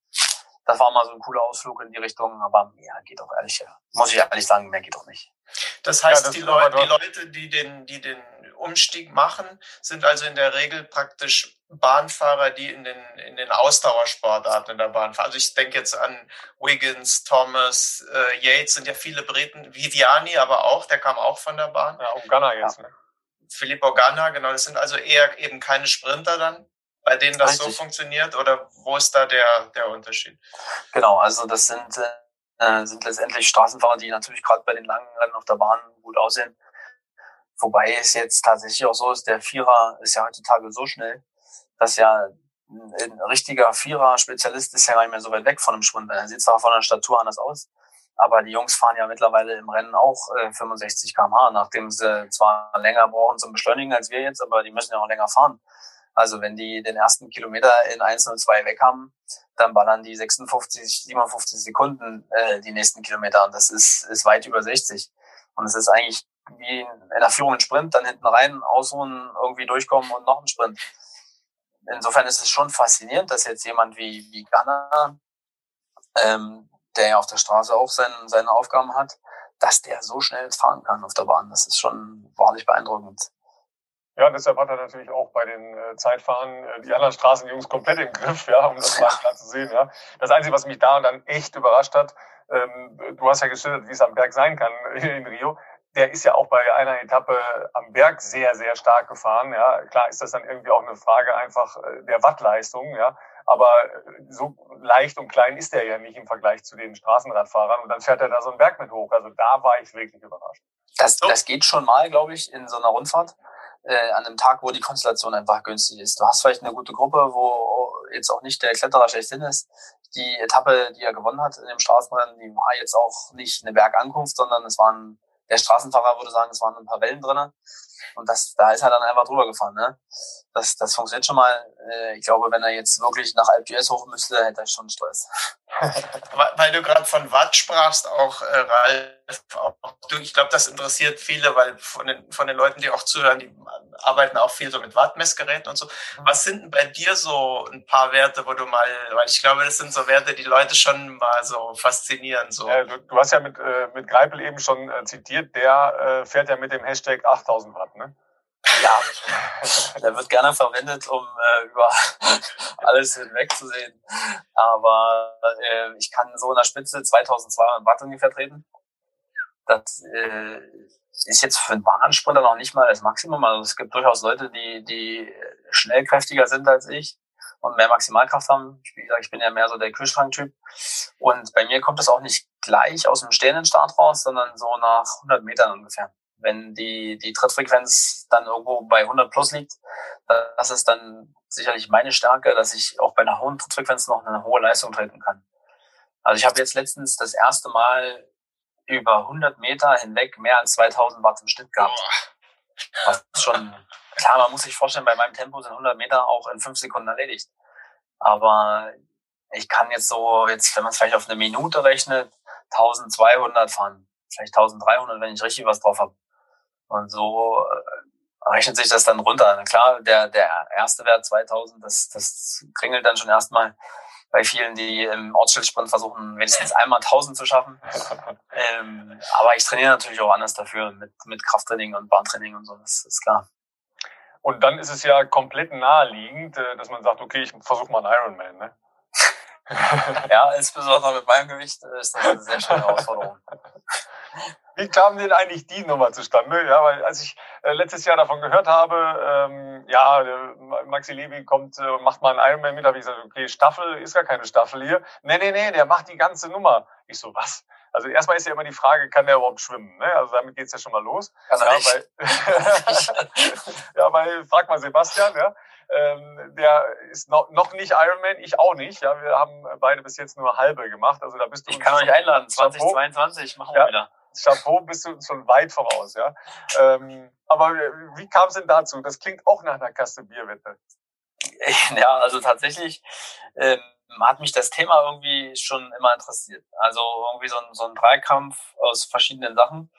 Das war mal so ein cooler Ausflug in die Richtung, aber mehr geht auch ehrlich, muss ich ehrlich sagen, mehr geht auch nicht. Das heißt, ja, das die, Leute, die Leute, die den, die den Umstieg machen, sind also in der Regel praktisch Bahnfahrer, die in den, in den Ausdauersportarten in der Bahn fahren. Also ich denke jetzt an Wiggins, Thomas, äh, Yates sind ja viele Briten, Viviani aber auch, der kam auch von der Bahn. Ja, Ogana jetzt. Ne? Philipp Ogana, genau, das sind also eher eben keine Sprinter dann, bei denen das Richtig. so funktioniert oder wo ist da der, der Unterschied? Genau, also das sind, äh, sind letztendlich Straßenfahrer, die natürlich gerade bei den langen Rennen auf der Bahn gut aussehen Wobei es jetzt tatsächlich auch so ist, der Vierer ist ja heutzutage so schnell, dass ja ein richtiger Vierer-Spezialist ist ja gar nicht mehr so weit weg von einem Sprinter. Er sieht zwar von der Statur anders aus, aber die Jungs fahren ja mittlerweile im Rennen auch äh, 65 km/h, nachdem sie zwar länger brauchen zum Beschleunigen als wir jetzt, aber die müssen ja auch länger fahren. Also wenn die den ersten Kilometer in 1,02 weg haben, dann ballern die 56, 57 Sekunden äh, die nächsten Kilometer und das ist, ist weit über 60. Und es ist eigentlich wie in einer Führung einen Sprint, dann hinten rein, ausruhen, irgendwie durchkommen und noch einen Sprint. Insofern ist es schon faszinierend, dass jetzt jemand wie, wie Ghana, ähm, der ja auf der Straße auch seine, seine Aufgaben hat, dass der so schnell fahren kann auf der Bahn. Das ist schon wahrlich beeindruckend. Ja, deshalb hat er natürlich auch bei den äh, Zeitfahren äh, die anderen Straßenjungs komplett im Griff, ja, um das mal klar zu sehen. Ja. Das Einzige, was mich da dann echt überrascht hat, ähm, du hast ja geschildert, wie es am Berg sein kann in Rio der ist ja auch bei einer Etappe am Berg sehr, sehr stark gefahren. Ja, klar ist das dann irgendwie auch eine Frage einfach äh, der Wattleistung. Ja, aber äh, so leicht und klein ist er ja nicht im Vergleich zu den Straßenradfahrern. Und dann fährt er da so einen Berg mit hoch. Also da war ich wirklich überrascht. Das, das geht schon mal, glaube ich, in so einer Rundfahrt. Äh, an einem Tag, wo die Konstellation einfach günstig ist. Du hast vielleicht eine gute Gruppe, wo jetzt auch nicht der Kletterer schlechthin ist. Die Etappe, die er gewonnen hat in dem Straßenrennen, die war jetzt auch nicht eine Bergankunft, sondern es waren der Straßenfahrer würde sagen, es waren ein paar Wellen drinnen. Und das, da ist er dann einfach drüber gefahren. Ne? Das, das funktioniert schon mal. Äh, ich glaube, wenn er jetzt wirklich nach Alp hoch müsste, hätte er schon Stress. Weil du gerade von Watt sprachst, auch äh, Ralf, auch du, ich glaube, das interessiert viele, weil von den, von den Leuten, die auch zuhören, die arbeiten auch viel so mit Wattmessgeräten und so. Was sind denn bei dir so ein paar Werte, wo du mal, weil ich glaube, das sind so Werte, die Leute schon mal so faszinieren. So. Ja, du, du, hast ja mit, äh, mit Greipel eben schon äh, zitiert, der äh, fährt ja mit dem Hashtag 8000 Watt, ne? Ja, der wird gerne verwendet, um äh, über alles hinwegzusehen. Aber äh, ich kann so in der Spitze 2200 Watt ungefähr treten. Das äh, ist jetzt für einen Bahnsprinter noch nicht mal das Maximum. Also es gibt durchaus Leute, die, die schnell kräftiger sind als ich und mehr Maximalkraft haben. Wie gesagt, ich bin ja mehr so der Kühlschranktyp. Und bei mir kommt das auch nicht gleich aus dem stehenden Start raus, sondern so nach 100 Metern ungefähr wenn die, die Trittfrequenz dann irgendwo bei 100 plus liegt, das ist dann sicherlich meine Stärke, dass ich auch bei einer hohen Trittfrequenz noch eine hohe Leistung treten kann. Also ich habe jetzt letztens das erste Mal über 100 Meter hinweg mehr als 2000 Watt im Schnitt gehabt. Was schon, klar, man muss sich vorstellen, bei meinem Tempo sind 100 Meter auch in fünf Sekunden erledigt. Aber ich kann jetzt so, jetzt, wenn man es vielleicht auf eine Minute rechnet, 1200 fahren. Vielleicht 1300, wenn ich richtig was drauf habe. Und so äh, rechnet sich das dann runter. Klar, der, der erste Wert 2000, das, das kringelt dann schon erstmal bei vielen, die im Ortsschildsprint versuchen, wenigstens einmal 1000 zu schaffen. ähm, aber ich trainiere natürlich auch anders dafür, mit, mit Krafttraining und Bahntraining und so, das ist klar. Und dann ist es ja komplett naheliegend, äh, dass man sagt, okay, ich versuche mal einen Ironman, ne? ja, insbesondere mit meinem Gewicht äh, ist das eine sehr schöne Herausforderung. Wie kam denn eigentlich die Nummer zustande? Ja, weil als ich äh, letztes Jahr davon gehört habe, ähm, ja, Maxi Levi kommt und äh, macht mal einen Ironman mit, habe ich gesagt, okay, Staffel ist gar keine Staffel hier. Nee, nee, nee, der macht die ganze Nummer. Ich so, was? Also erstmal ist ja immer die Frage, kann der überhaupt schwimmen? Ne? Also damit geht's ja schon mal los. Kann ja, nicht. Weil, ja, weil, frag mal Sebastian, ja. Ähm, der ist noch, noch nicht Ironman, ich auch nicht. Ja, wir haben beide bis jetzt nur halbe gemacht. Also da bist du. Ich kann euch einladen, 2022 machen wir ja. wieder. Chapeau, bist du schon weit voraus, ja. Ähm, aber wie kam es denn dazu? Das klingt auch nach einer Kaste Bierwette. Ja, also tatsächlich ähm, hat mich das Thema irgendwie schon immer interessiert. Also irgendwie so ein, so ein Dreikampf aus verschiedenen Sachen.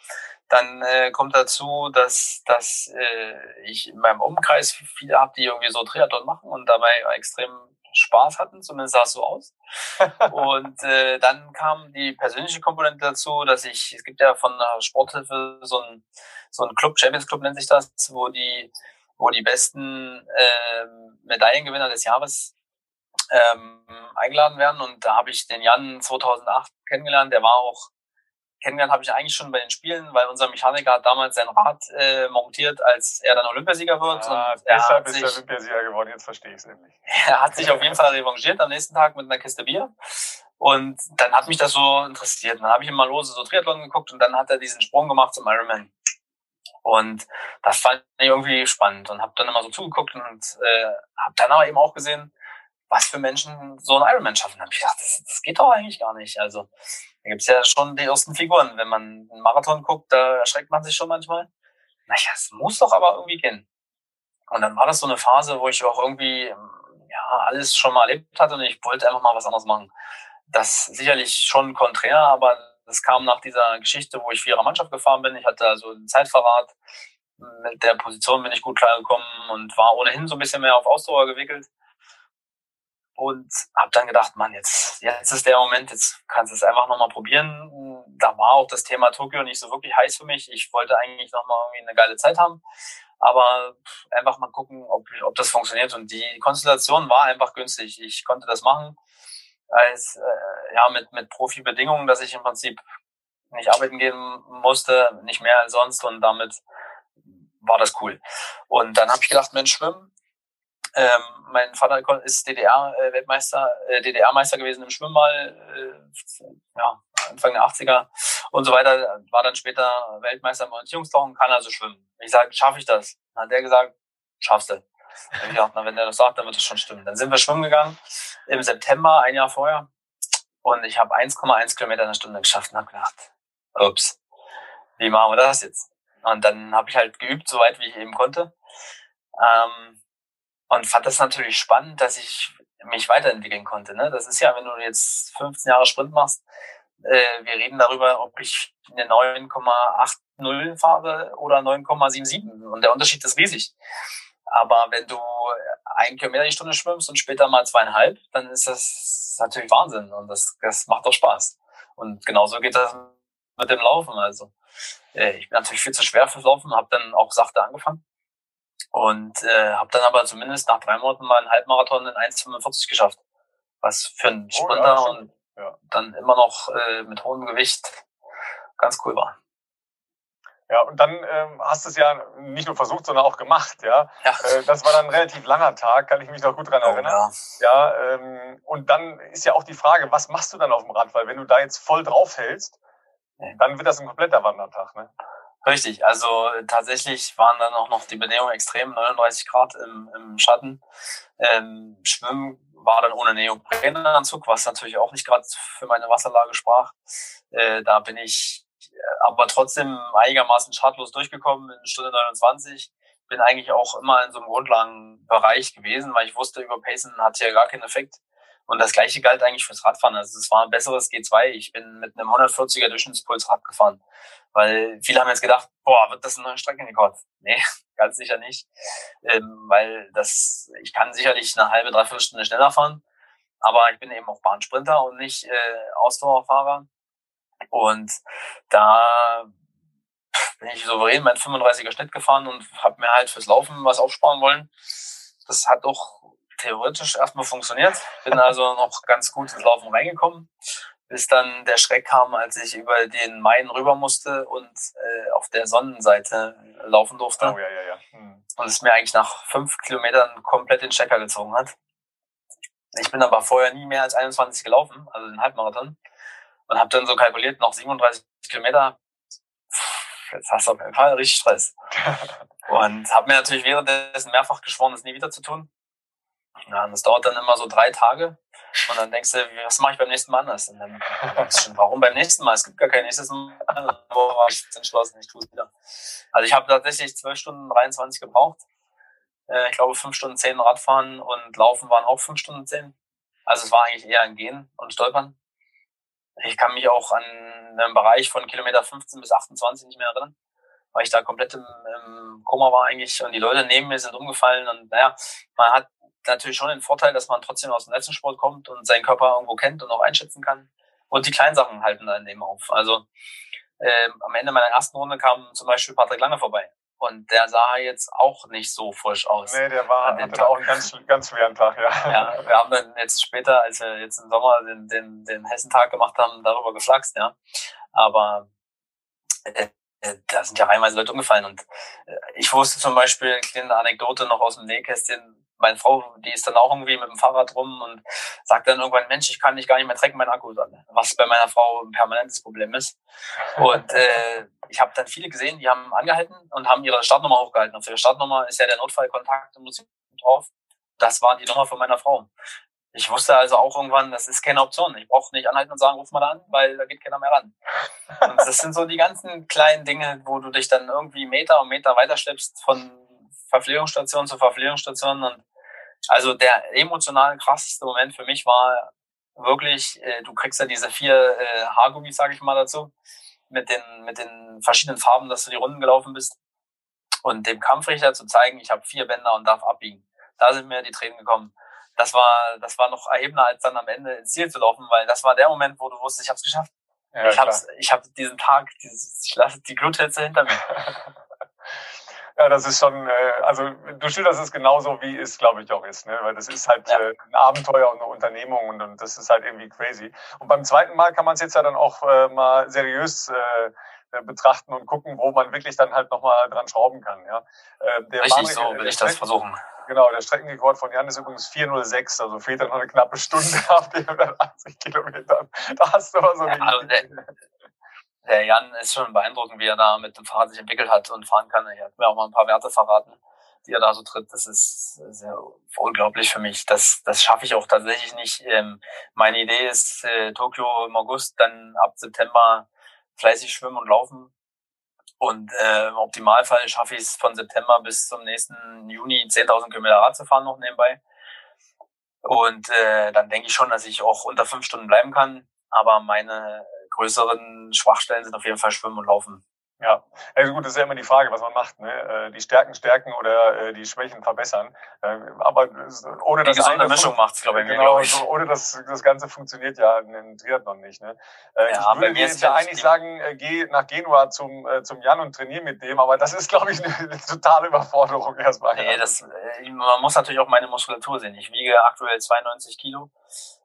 Dann äh, kommt dazu, dass, dass äh, ich in meinem Umkreis viele habe, die irgendwie so Triathlon machen und dabei extrem Spaß hatten, zumindest sah es so aus. und äh, dann kam die persönliche Komponente dazu, dass ich, es gibt ja von der Sporthilfe so ein, so ein Club, Champions Club nennt sich das, wo die, wo die besten äh, Medaillengewinner des Jahres ähm, eingeladen werden. Und da habe ich den Jan 2008 kennengelernt, der war auch kennengelernt habe ich eigentlich schon bei den Spielen, weil unser Mechaniker hat damals sein Rad äh, montiert, als er dann Olympiasieger wird. Ah, und deshalb ist er Olympiasieger geworden, jetzt verstehe ich es nämlich. Er hat sich auf jeden Fall revanchiert am nächsten Tag mit einer Kiste Bier. Und dann hat mich das so interessiert. Dann habe ich ihm mal lose so Triathlon geguckt und dann hat er diesen Sprung gemacht zum Ironman. Und das fand ich irgendwie spannend und habe dann immer so zugeguckt und äh, habe dann aber eben auch gesehen, was für Menschen so ein Ironman schaffen. Da habe ich gedacht, das, das geht doch eigentlich gar nicht. Also da gibt's ja schon die ersten Figuren. Wenn man einen Marathon guckt, da erschreckt man sich schon manchmal. Naja, es muss doch aber irgendwie gehen. Und dann war das so eine Phase, wo ich auch irgendwie ja alles schon mal erlebt hatte und ich wollte einfach mal was anderes machen. Das sicherlich schon konträr, aber das kam nach dieser Geschichte, wo ich vierer Mannschaft gefahren bin. Ich hatte also einen Zeitverrat. Mit der Position bin ich gut klargekommen und war ohnehin so ein bisschen mehr auf Ausdauer gewickelt und habe dann gedacht, man, jetzt, jetzt ist der Moment, jetzt kannst du es einfach nochmal probieren. Da war auch das Thema Tokio nicht so wirklich heiß für mich. Ich wollte eigentlich nochmal irgendwie eine geile Zeit haben, aber einfach mal gucken, ob, ob das funktioniert. Und die Konstellation war einfach günstig. Ich konnte das machen als äh, ja mit mit Profibedingungen, dass ich im Prinzip nicht arbeiten gehen musste, nicht mehr als sonst und damit war das cool. Und dann habe ich gedacht, Mensch, schwimmen ähm, mein Vater ist DDR-Weltmeister, äh, DDR-Meister gewesen im Schwimmball, äh, ja, Anfang der 80er und so weiter. War dann später Weltmeister im Orientierungstauchen, kann also schwimmen. Ich sage, schaffe ich das? Dann hat der gesagt, schaffst du. Ich gedacht, na, wenn der das sagt, dann wird es schon stimmen. Dann sind wir schwimmen gegangen im September, ein Jahr vorher. Und ich habe 1,1 Kilometer in der Stunde geschafft und habe gedacht, ups, wie machen wir das jetzt? Und dann habe ich halt geübt, soweit wie ich eben konnte. Ähm, und fand das natürlich spannend, dass ich mich weiterentwickeln konnte. Ne? Das ist ja, wenn du jetzt 15 Jahre Sprint machst, äh, wir reden darüber, ob ich eine 9,80 fahre oder 9,77 und der Unterschied ist riesig. Aber wenn du ein Kilometer die Stunde schwimmst und später mal zweieinhalb, dann ist das natürlich Wahnsinn und das, das macht doch Spaß. Und genauso geht das mit dem Laufen. Also äh, ich bin natürlich viel zu schwer fürs Laufen, habe dann auch sachte angefangen und äh, habe dann aber zumindest nach drei Monaten mal einen Halbmarathon in 1,45 geschafft. Was für einen Sprinter oh, ja, und ja. dann immer noch äh, mit hohem Gewicht ganz cool war. Ja, und dann ähm, hast du es ja nicht nur versucht, sondern auch gemacht, ja. ja. Äh, das war dann ein relativ langer Tag, kann ich mich noch gut dran oh, erinnern. Ja, ja ähm, und dann ist ja auch die Frage, was machst du dann auf dem Rad? Weil wenn du da jetzt voll drauf hältst, dann wird das ein kompletter Wandertag, ne? Richtig, also tatsächlich waren dann auch noch die Bedingungen extrem, 39 Grad im, im Schatten. Ähm, Schwimmen war dann ohne Neoprenanzug, was natürlich auch nicht gerade für meine Wasserlage sprach. Äh, da bin ich äh, aber trotzdem einigermaßen schadlos durchgekommen in Stunde 29. Bin eigentlich auch immer in so einem Grundlagenbereich gewesen, weil ich wusste, über Pacen hat hier gar keinen Effekt. Und das gleiche galt eigentlich fürs Radfahren. Also es war ein besseres G2. Ich bin mit einem 140er Durchschnittspuls Rad gefahren. Weil viele haben jetzt gedacht, boah, wird das eine neue Streckenrekord? Nee, ganz sicher nicht. Ähm, weil das, ich kann sicherlich eine halbe, dreiviertel Stunde schneller fahren. Aber ich bin eben auch Bahnsprinter und nicht äh, Ausdauerfahrer. Und da bin ich souverän meinen 35er Schnitt gefahren und habe mir halt fürs Laufen was aufsparen wollen. Das hat auch theoretisch erstmal funktioniert. Bin also noch ganz gut ins Laufen reingekommen, bis dann der Schreck kam, als ich über den Main rüber musste und äh, auf der Sonnenseite laufen durfte. Oh, ja, ja, ja. Hm. Und es mir eigentlich nach fünf Kilometern komplett den Checker gezogen hat. Ich bin aber vorher nie mehr als 21 gelaufen, also den Halbmarathon. Und habe dann so kalkuliert, noch 37 Kilometer, jetzt hast du auf jeden Fall richtig Stress. und habe mir natürlich währenddessen mehrfach geschworen, das nie wieder zu tun. Ja, und das dauert dann immer so drei Tage. Und dann denkst du, was mache ich beim nächsten Mal anders? Und dann denkst du schon, warum beim nächsten Mal? Es gibt gar kein nächstes Mal. Wo war ich entschlossen, ich tue es wieder. Also ich habe tatsächlich 12 Stunden 23 gebraucht. Äh, ich glaube, 5 Stunden 10 Radfahren und Laufen waren auch 5 Stunden 10. Also es war eigentlich eher ein Gehen und Stolpern. Ich kann mich auch an einen Bereich von Kilometer 15 bis 28 nicht mehr erinnern, weil ich da komplett im, im Koma war eigentlich und die Leute neben mir sind umgefallen und naja, man hat natürlich schon den Vorteil, dass man trotzdem aus dem Leistungssport kommt und seinen Körper irgendwo kennt und auch einschätzen kann. Und die kleinen Sachen halten dann eben auf. Also äh, am Ende meiner ersten Runde kam zum Beispiel Patrick Lange vorbei. Und der sah jetzt auch nicht so frisch aus. Nee, der war an hatte auch einen ganz, ganz schweren Tag, ja. Ja, wir haben dann jetzt später, als wir jetzt im Sommer den, den, den Hessentag gemacht haben, darüber geflaxt, ja. Aber äh, äh da sind ja reihenweise Leute umgefallen. Und äh, ich wusste zum Beispiel, eine kleine Anekdote noch aus dem Nähkästchen, meine Frau, die ist dann auch irgendwie mit dem Fahrrad rum und sagt dann irgendwann, Mensch, ich kann nicht gar nicht mehr trecken, mein Akku dann. Was bei meiner Frau ein permanentes Problem ist. Und äh, ich habe dann viele gesehen, die haben angehalten und haben ihre Startnummer hochgehalten. Auf ihrer Startnummer ist ja der Notfallkontakt und drauf. Das war die Nummer von meiner Frau. Ich wusste also auch irgendwann, das ist keine Option. Ich brauche nicht anhalten und sagen, ruf mal da an, weil da geht keiner mehr ran. Und das sind so die ganzen kleinen Dinge, wo du dich dann irgendwie Meter um Meter weiterschleppst von Verpflegungsstation zu Verpflegungsstation. Und also der emotional krasseste Moment für mich war wirklich, äh, du kriegst ja diese vier äh, Haargummis, sage ich mal dazu, mit den, mit den verschiedenen Farben, dass du die Runden gelaufen bist. Und dem Kampfrichter zu zeigen, ich habe vier Bänder und darf abbiegen. Da sind mir die Tränen gekommen. Das war, das war noch erhebender, als dann am Ende ins Ziel zu laufen, weil das war der Moment, wo du wusstest, ich habe es geschafft. Ja, ich habe ich hab diesen Tag, dieses, ich lasse die Gluthitze hinter mir. Ja, das ist schon, äh, also du schilderst es genauso, wie es, glaube ich, auch ist, ne? weil das ist halt ja. äh, ein Abenteuer und eine Unternehmung und, und das ist halt irgendwie crazy. Und beim zweiten Mal kann man es jetzt ja dann auch äh, mal seriös äh, betrachten und gucken, wo man wirklich dann halt nochmal dran schrauben kann. Ja? Äh, der Richtig so will ich das versuchen. Genau, der Streckenrekord von Jan ist übrigens 406, also fehlt dann noch eine knappe Stunde auf den 180 Kilometern. Da hast du aber so ja, also der, der Jan ist schon beeindruckend, wie er da mit dem Fahrrad sich entwickelt hat und fahren kann. Er hat mir auch mal ein paar Werte verraten, die er da so tritt. Das ist sehr unglaublich für mich. Das, das schaffe ich auch tatsächlich nicht. Ähm, meine Idee ist äh, Tokio im August, dann ab September fleißig schwimmen und laufen. Und äh, im Optimalfall schaffe ich es von September bis zum nächsten Juni 10.000 Kilometer Rad zu fahren noch nebenbei. Und äh, dann denke ich schon, dass ich auch unter fünf Stunden bleiben kann. Aber meine größeren Schwachstellen sind auf jeden Fall Schwimmen und Laufen. Ja, also gut, das ist ja immer die Frage, was man macht. Ne? Äh, die Stärken stärken oder äh, die Schwächen verbessern. Äh, aber ohne das gesunde Mischung macht's, glaube ich, genau, glaube ich. So, ohne das das Ganze funktioniert ja in Triathlon nicht. Ne? Ja, ich würde jetzt ja eigentlich sagen, geh nach Genua zum zum Jan und trainier mit dem, aber das ist, glaube ich, eine, eine totale Überforderung erstmal. Nee, das, man muss natürlich auch meine Muskulatur sehen. Ich wiege aktuell 92 Kilo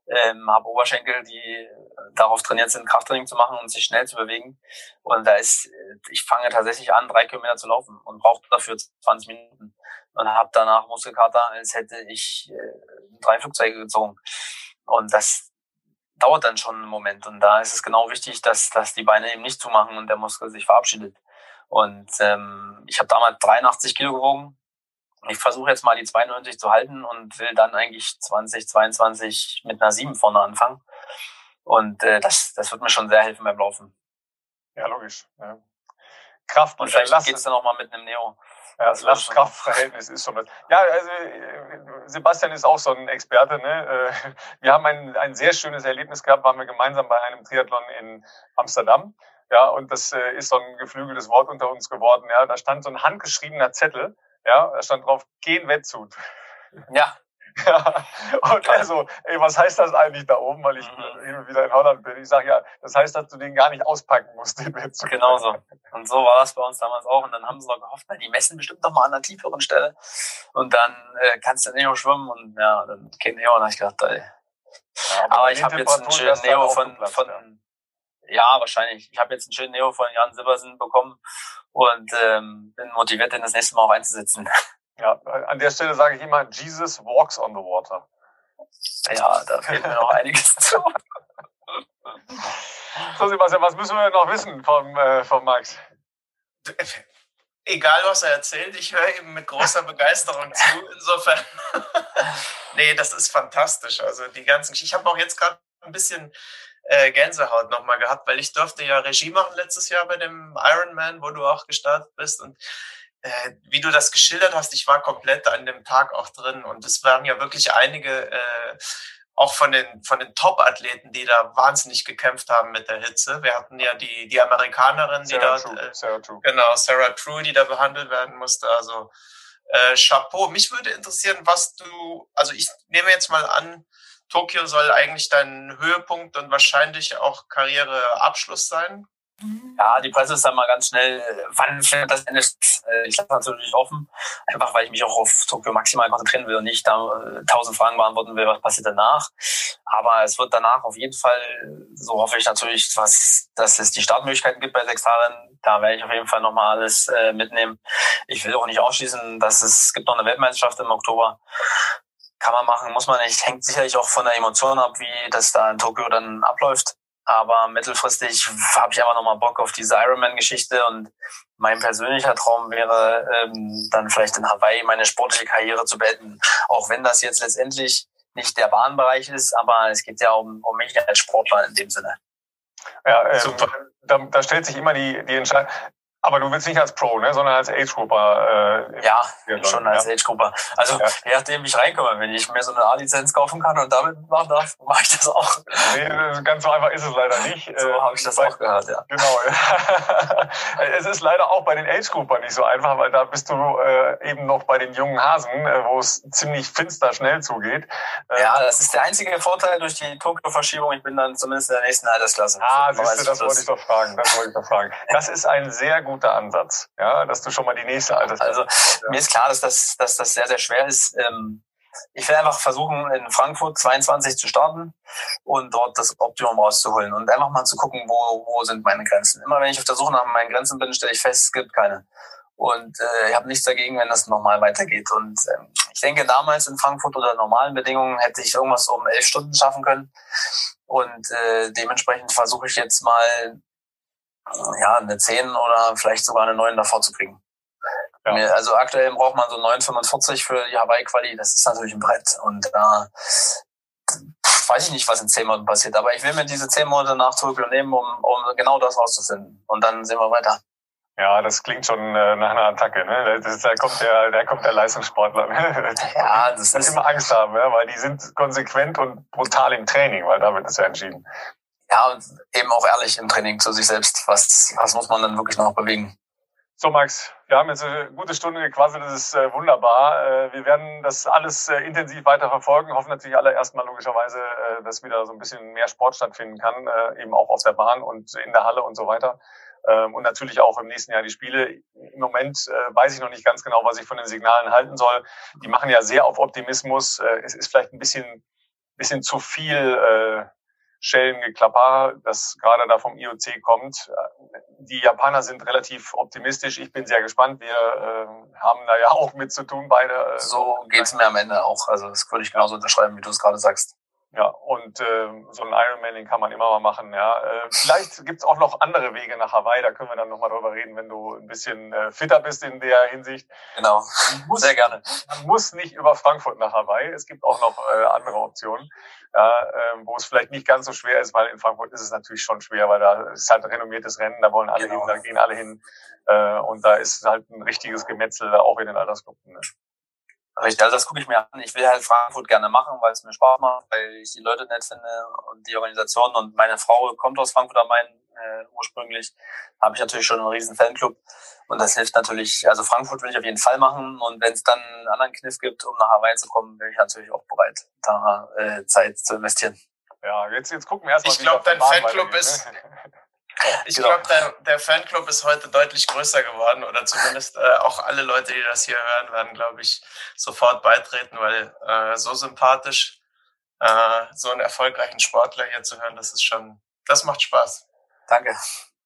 ähm, habe Oberschenkel, die darauf trainiert sind, Krafttraining zu machen und sich schnell zu bewegen. Und da ist, äh, ich fange tatsächlich an, drei Kilometer zu laufen und brauche dafür 20 Minuten und habe danach Muskelkater, als hätte ich äh, drei Flugzeuge gezogen. Und das dauert dann schon einen Moment. Und da ist es genau wichtig, dass, dass die Beine eben nicht zumachen und der Muskel sich verabschiedet. Und ähm, ich habe damals 83 Kilo gewogen. Ich versuche jetzt mal die 92 zu halten und will dann eigentlich 2022 mit einer 7 vorne anfangen. Und äh, das, das wird mir schon sehr helfen beim Laufen. Ja, logisch. Ja. Kraft und vielleicht Last, geht's dann auch mal mit einem Neo. Ja, das Last-Kraft-Verhältnis ist schon. Ja, also äh, Sebastian ist auch so ein Experte. Ne? Äh, wir haben ein, ein sehr schönes Erlebnis gehabt, waren wir gemeinsam bei einem Triathlon in Amsterdam. Ja, und das äh, ist so ein geflügeltes Wort unter uns geworden. Ja, da stand so ein handgeschriebener Zettel. Ja, da stand drauf, gehen Wettsud. Ja, ja, und also, ey, was heißt das eigentlich da oben, weil ich mhm. hin wieder in Holland bin? Ich sage ja, das heißt, dass du den gar nicht auspacken musst, den Witz. Genau so. Und so war das bei uns damals auch. Und dann haben sie noch gehofft, na, die messen bestimmt noch mal an einer tieferen Stelle. Und dann äh, kannst du Neo schwimmen und ja, dann kennt Neo. Und dann hab ich gedacht, ey. Ja, aber, aber ich habe jetzt einen schönen Neo von, von ja. Ja, wahrscheinlich. Ich habe jetzt einen schönen Neo von Jan Silbersen bekommen und ähm, bin motiviert, den das nächste Mal auch einzusetzen. Ja, an der Stelle sage ich immer, Jesus walks on the water. Ja, da fehlt mir noch einiges zu. So, Sebastian, was müssen wir noch wissen vom, äh, vom Max? Egal, was er erzählt, ich höre ihm mit großer Begeisterung zu. Insofern, nee, das ist fantastisch. Also die ganzen, ich habe auch jetzt gerade ein bisschen äh, Gänsehaut nochmal gehabt, weil ich durfte ja Regie machen letztes Jahr bei dem Ironman, wo du auch gestartet bist und äh, wie du das geschildert hast, ich war komplett an dem Tag auch drin und es waren ja wirklich einige, äh, auch von den, von den Top-Athleten, die da wahnsinnig gekämpft haben mit der Hitze. Wir hatten ja die, die Amerikanerin, die da, True, äh, Sarah True. genau, Sarah True, die da behandelt werden musste. Also äh, Chapeau. Mich würde interessieren, was du, also ich nehme jetzt mal an, Tokio soll eigentlich dein Höhepunkt und wahrscheinlich auch Karriereabschluss sein. Ja, die Presse ist dann mal ganz schnell, wann findet das Ende äh, Ich lasse natürlich offen, einfach weil ich mich auch auf Tokio maximal konzentrieren will und nicht da äh, tausend Fragen beantworten will, was passiert danach. Aber es wird danach auf jeden Fall, so hoffe ich natürlich, was, dass es die Startmöglichkeiten gibt bei sechs. Da werde ich auf jeden Fall nochmal alles äh, mitnehmen. Ich will auch nicht ausschließen, dass es gibt noch eine Weltmeisterschaft im Oktober. Kann man machen, muss man nicht. Hängt sicherlich auch von der Emotion ab, wie das da in Tokio dann abläuft. Aber mittelfristig habe ich aber nochmal Bock auf diese Ironman-Geschichte und mein persönlicher Traum wäre, ähm, dann vielleicht in Hawaii meine sportliche Karriere zu beenden. Auch wenn das jetzt letztendlich nicht der Bahnbereich ist, aber es geht ja um, um mich als Sportler in dem Sinne. Ja, ähm, Super. Da, da stellt sich immer die, die Entscheidung. Aber du willst nicht als Pro, ne, sondern als Age-Grupper. Äh, ja, schon als ja. Age-Grupper. Also ja. je nachdem, wie ich reinkomme, wenn ich mir so eine A-Lizenz kaufen kann und damit machen darf, mache ich das auch. Nee, ganz so einfach ist es leider nicht. So äh, habe ich das auch gehört, ja. Genau. es ist leider auch bei den Age-Gruppern nicht so einfach, weil da bist du äh, eben noch bei den jungen Hasen, äh, wo es ziemlich finster schnell zugeht. Äh, ja, das ist der einzige Vorteil durch die Tokio-Verschiebung. Ich bin dann zumindest in der nächsten Altersklasse. Ah, siehst du, das wollte ich doch fragen. Das wollte ich doch fragen. Das ist ein sehr guter Ansatz, ja, dass du schon mal die nächste Altersklasse. Also ja. mir ist klar, dass das, dass das sehr, sehr schwer ist. Ähm, ich will einfach versuchen, in Frankfurt 22 zu starten und dort das Optimum rauszuholen und einfach mal zu gucken, wo, wo sind meine Grenzen. Immer wenn ich auf der Suche nach meinen Grenzen bin, stelle ich fest, es gibt keine. Und äh, ich habe nichts dagegen, wenn das nochmal weitergeht. Und ähm, ich denke, damals in Frankfurt unter normalen Bedingungen hätte ich irgendwas um elf Stunden schaffen können. Und äh, dementsprechend versuche ich jetzt mal ja, eine 10 oder vielleicht sogar eine 9 davor zu kriegen. Ja. Also aktuell braucht man so 9,45 für die Hawaii-Quali. Das ist natürlich ein Brett. Und da äh, weiß ich nicht, was in 10 Monaten passiert. Aber ich will mir diese 10 Monate nach Tokio nehmen, um, um genau das rauszufinden. Und dann sehen wir weiter. Ja, das klingt schon äh, nach einer Attacke. Ne? Das, da kommt der, da kommt der Leistungssportler. Ne? Ja, das ist immer Angst haben, ja? weil die sind konsequent und brutal im Training, weil damit ist ja entschieden. Ja, und eben auch ehrlich im Training zu sich selbst. Was, was muss man dann wirklich noch bewegen? So, Max, wir haben jetzt eine gute Stunde gequasselt, das ist äh, wunderbar. Äh, wir werden das alles äh, intensiv weiter verfolgen, hoffen natürlich alle erstmal logischerweise, äh, dass wieder so ein bisschen mehr Sport stattfinden kann, äh, eben auch auf der Bahn und in der Halle und so weiter. Ähm, und natürlich auch im nächsten Jahr die Spiele. Im Moment äh, weiß ich noch nicht ganz genau, was ich von den Signalen halten soll. Die machen ja sehr auf Optimismus. Es ist vielleicht ein bisschen, bisschen zu viel Schellengeklapper, das gerade da vom IOC kommt. Die Japaner sind relativ optimistisch. Ich bin sehr gespannt. Wir äh, haben da ja auch mit zu tun beide. So geht's mir am Ende auch. Also das würde ich genauso unterschreiben, wie du es gerade sagst. Ja, und äh, so ein Ironman, den kann man immer mal machen. Ja, äh, vielleicht gibt's auch noch andere Wege nach Hawaii. Da können wir dann noch mal drüber reden, wenn du ein bisschen äh, fitter bist in der Hinsicht. Genau, muss, sehr gerne. Man muss nicht über Frankfurt nach Hawaii. Es gibt auch noch äh, andere Optionen, ja, äh, wo es vielleicht nicht ganz so schwer ist, weil in Frankfurt ist es natürlich schon schwer, weil da ist halt ein renommiertes Rennen, da wollen alle genau. hin, da gehen alle hin. Äh, und da ist halt ein richtiges Gemetzel auch in den Altersgruppen. Ne? Richtig, also das gucke ich mir an. Ich will halt Frankfurt gerne machen, weil es mir Spaß macht, weil ich die Leute nett finde und die Organisation. Und meine Frau kommt aus Frankfurt am Main äh, ursprünglich. Habe ich natürlich schon einen riesen Fanclub. Und das hilft natürlich, also Frankfurt will ich auf jeden Fall machen. Und wenn es dann einen anderen Kniff gibt, um nach Hawaii zu kommen, bin ich natürlich auch bereit, da äh, Zeit zu investieren. Ja, jetzt, jetzt gucken wir erstmal. Ich glaube, dein Fanclub ist, Ich genau. glaube, der, der, Fanclub ist heute deutlich größer geworden oder zumindest äh, auch alle Leute, die das hier hören, werden, glaube ich, sofort beitreten, weil äh, so sympathisch, äh, so einen erfolgreichen Sportler hier zu hören, das ist schon, das macht Spaß. Danke.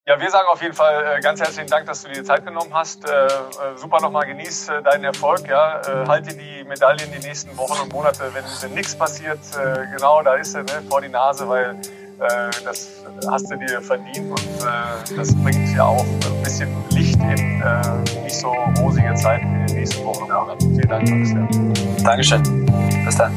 Ja, wir sagen auf jeden Fall äh, ganz herzlichen Dank, dass du dir Zeit genommen hast. Äh, äh, super nochmal, genieß deinen Erfolg. Ja, äh, halt dir die Medaillen die nächsten Wochen und Monate, wenn, wenn nichts passiert. Äh, genau, da ist sie ne, vor die Nase, weil das hast du dir verdient und äh, das bringt ja auch ein bisschen Licht in äh, nicht so rosige Zeiten in den nächsten Wochen und Monaten. Vielen Dank, Max. Dankeschön. Bis dann.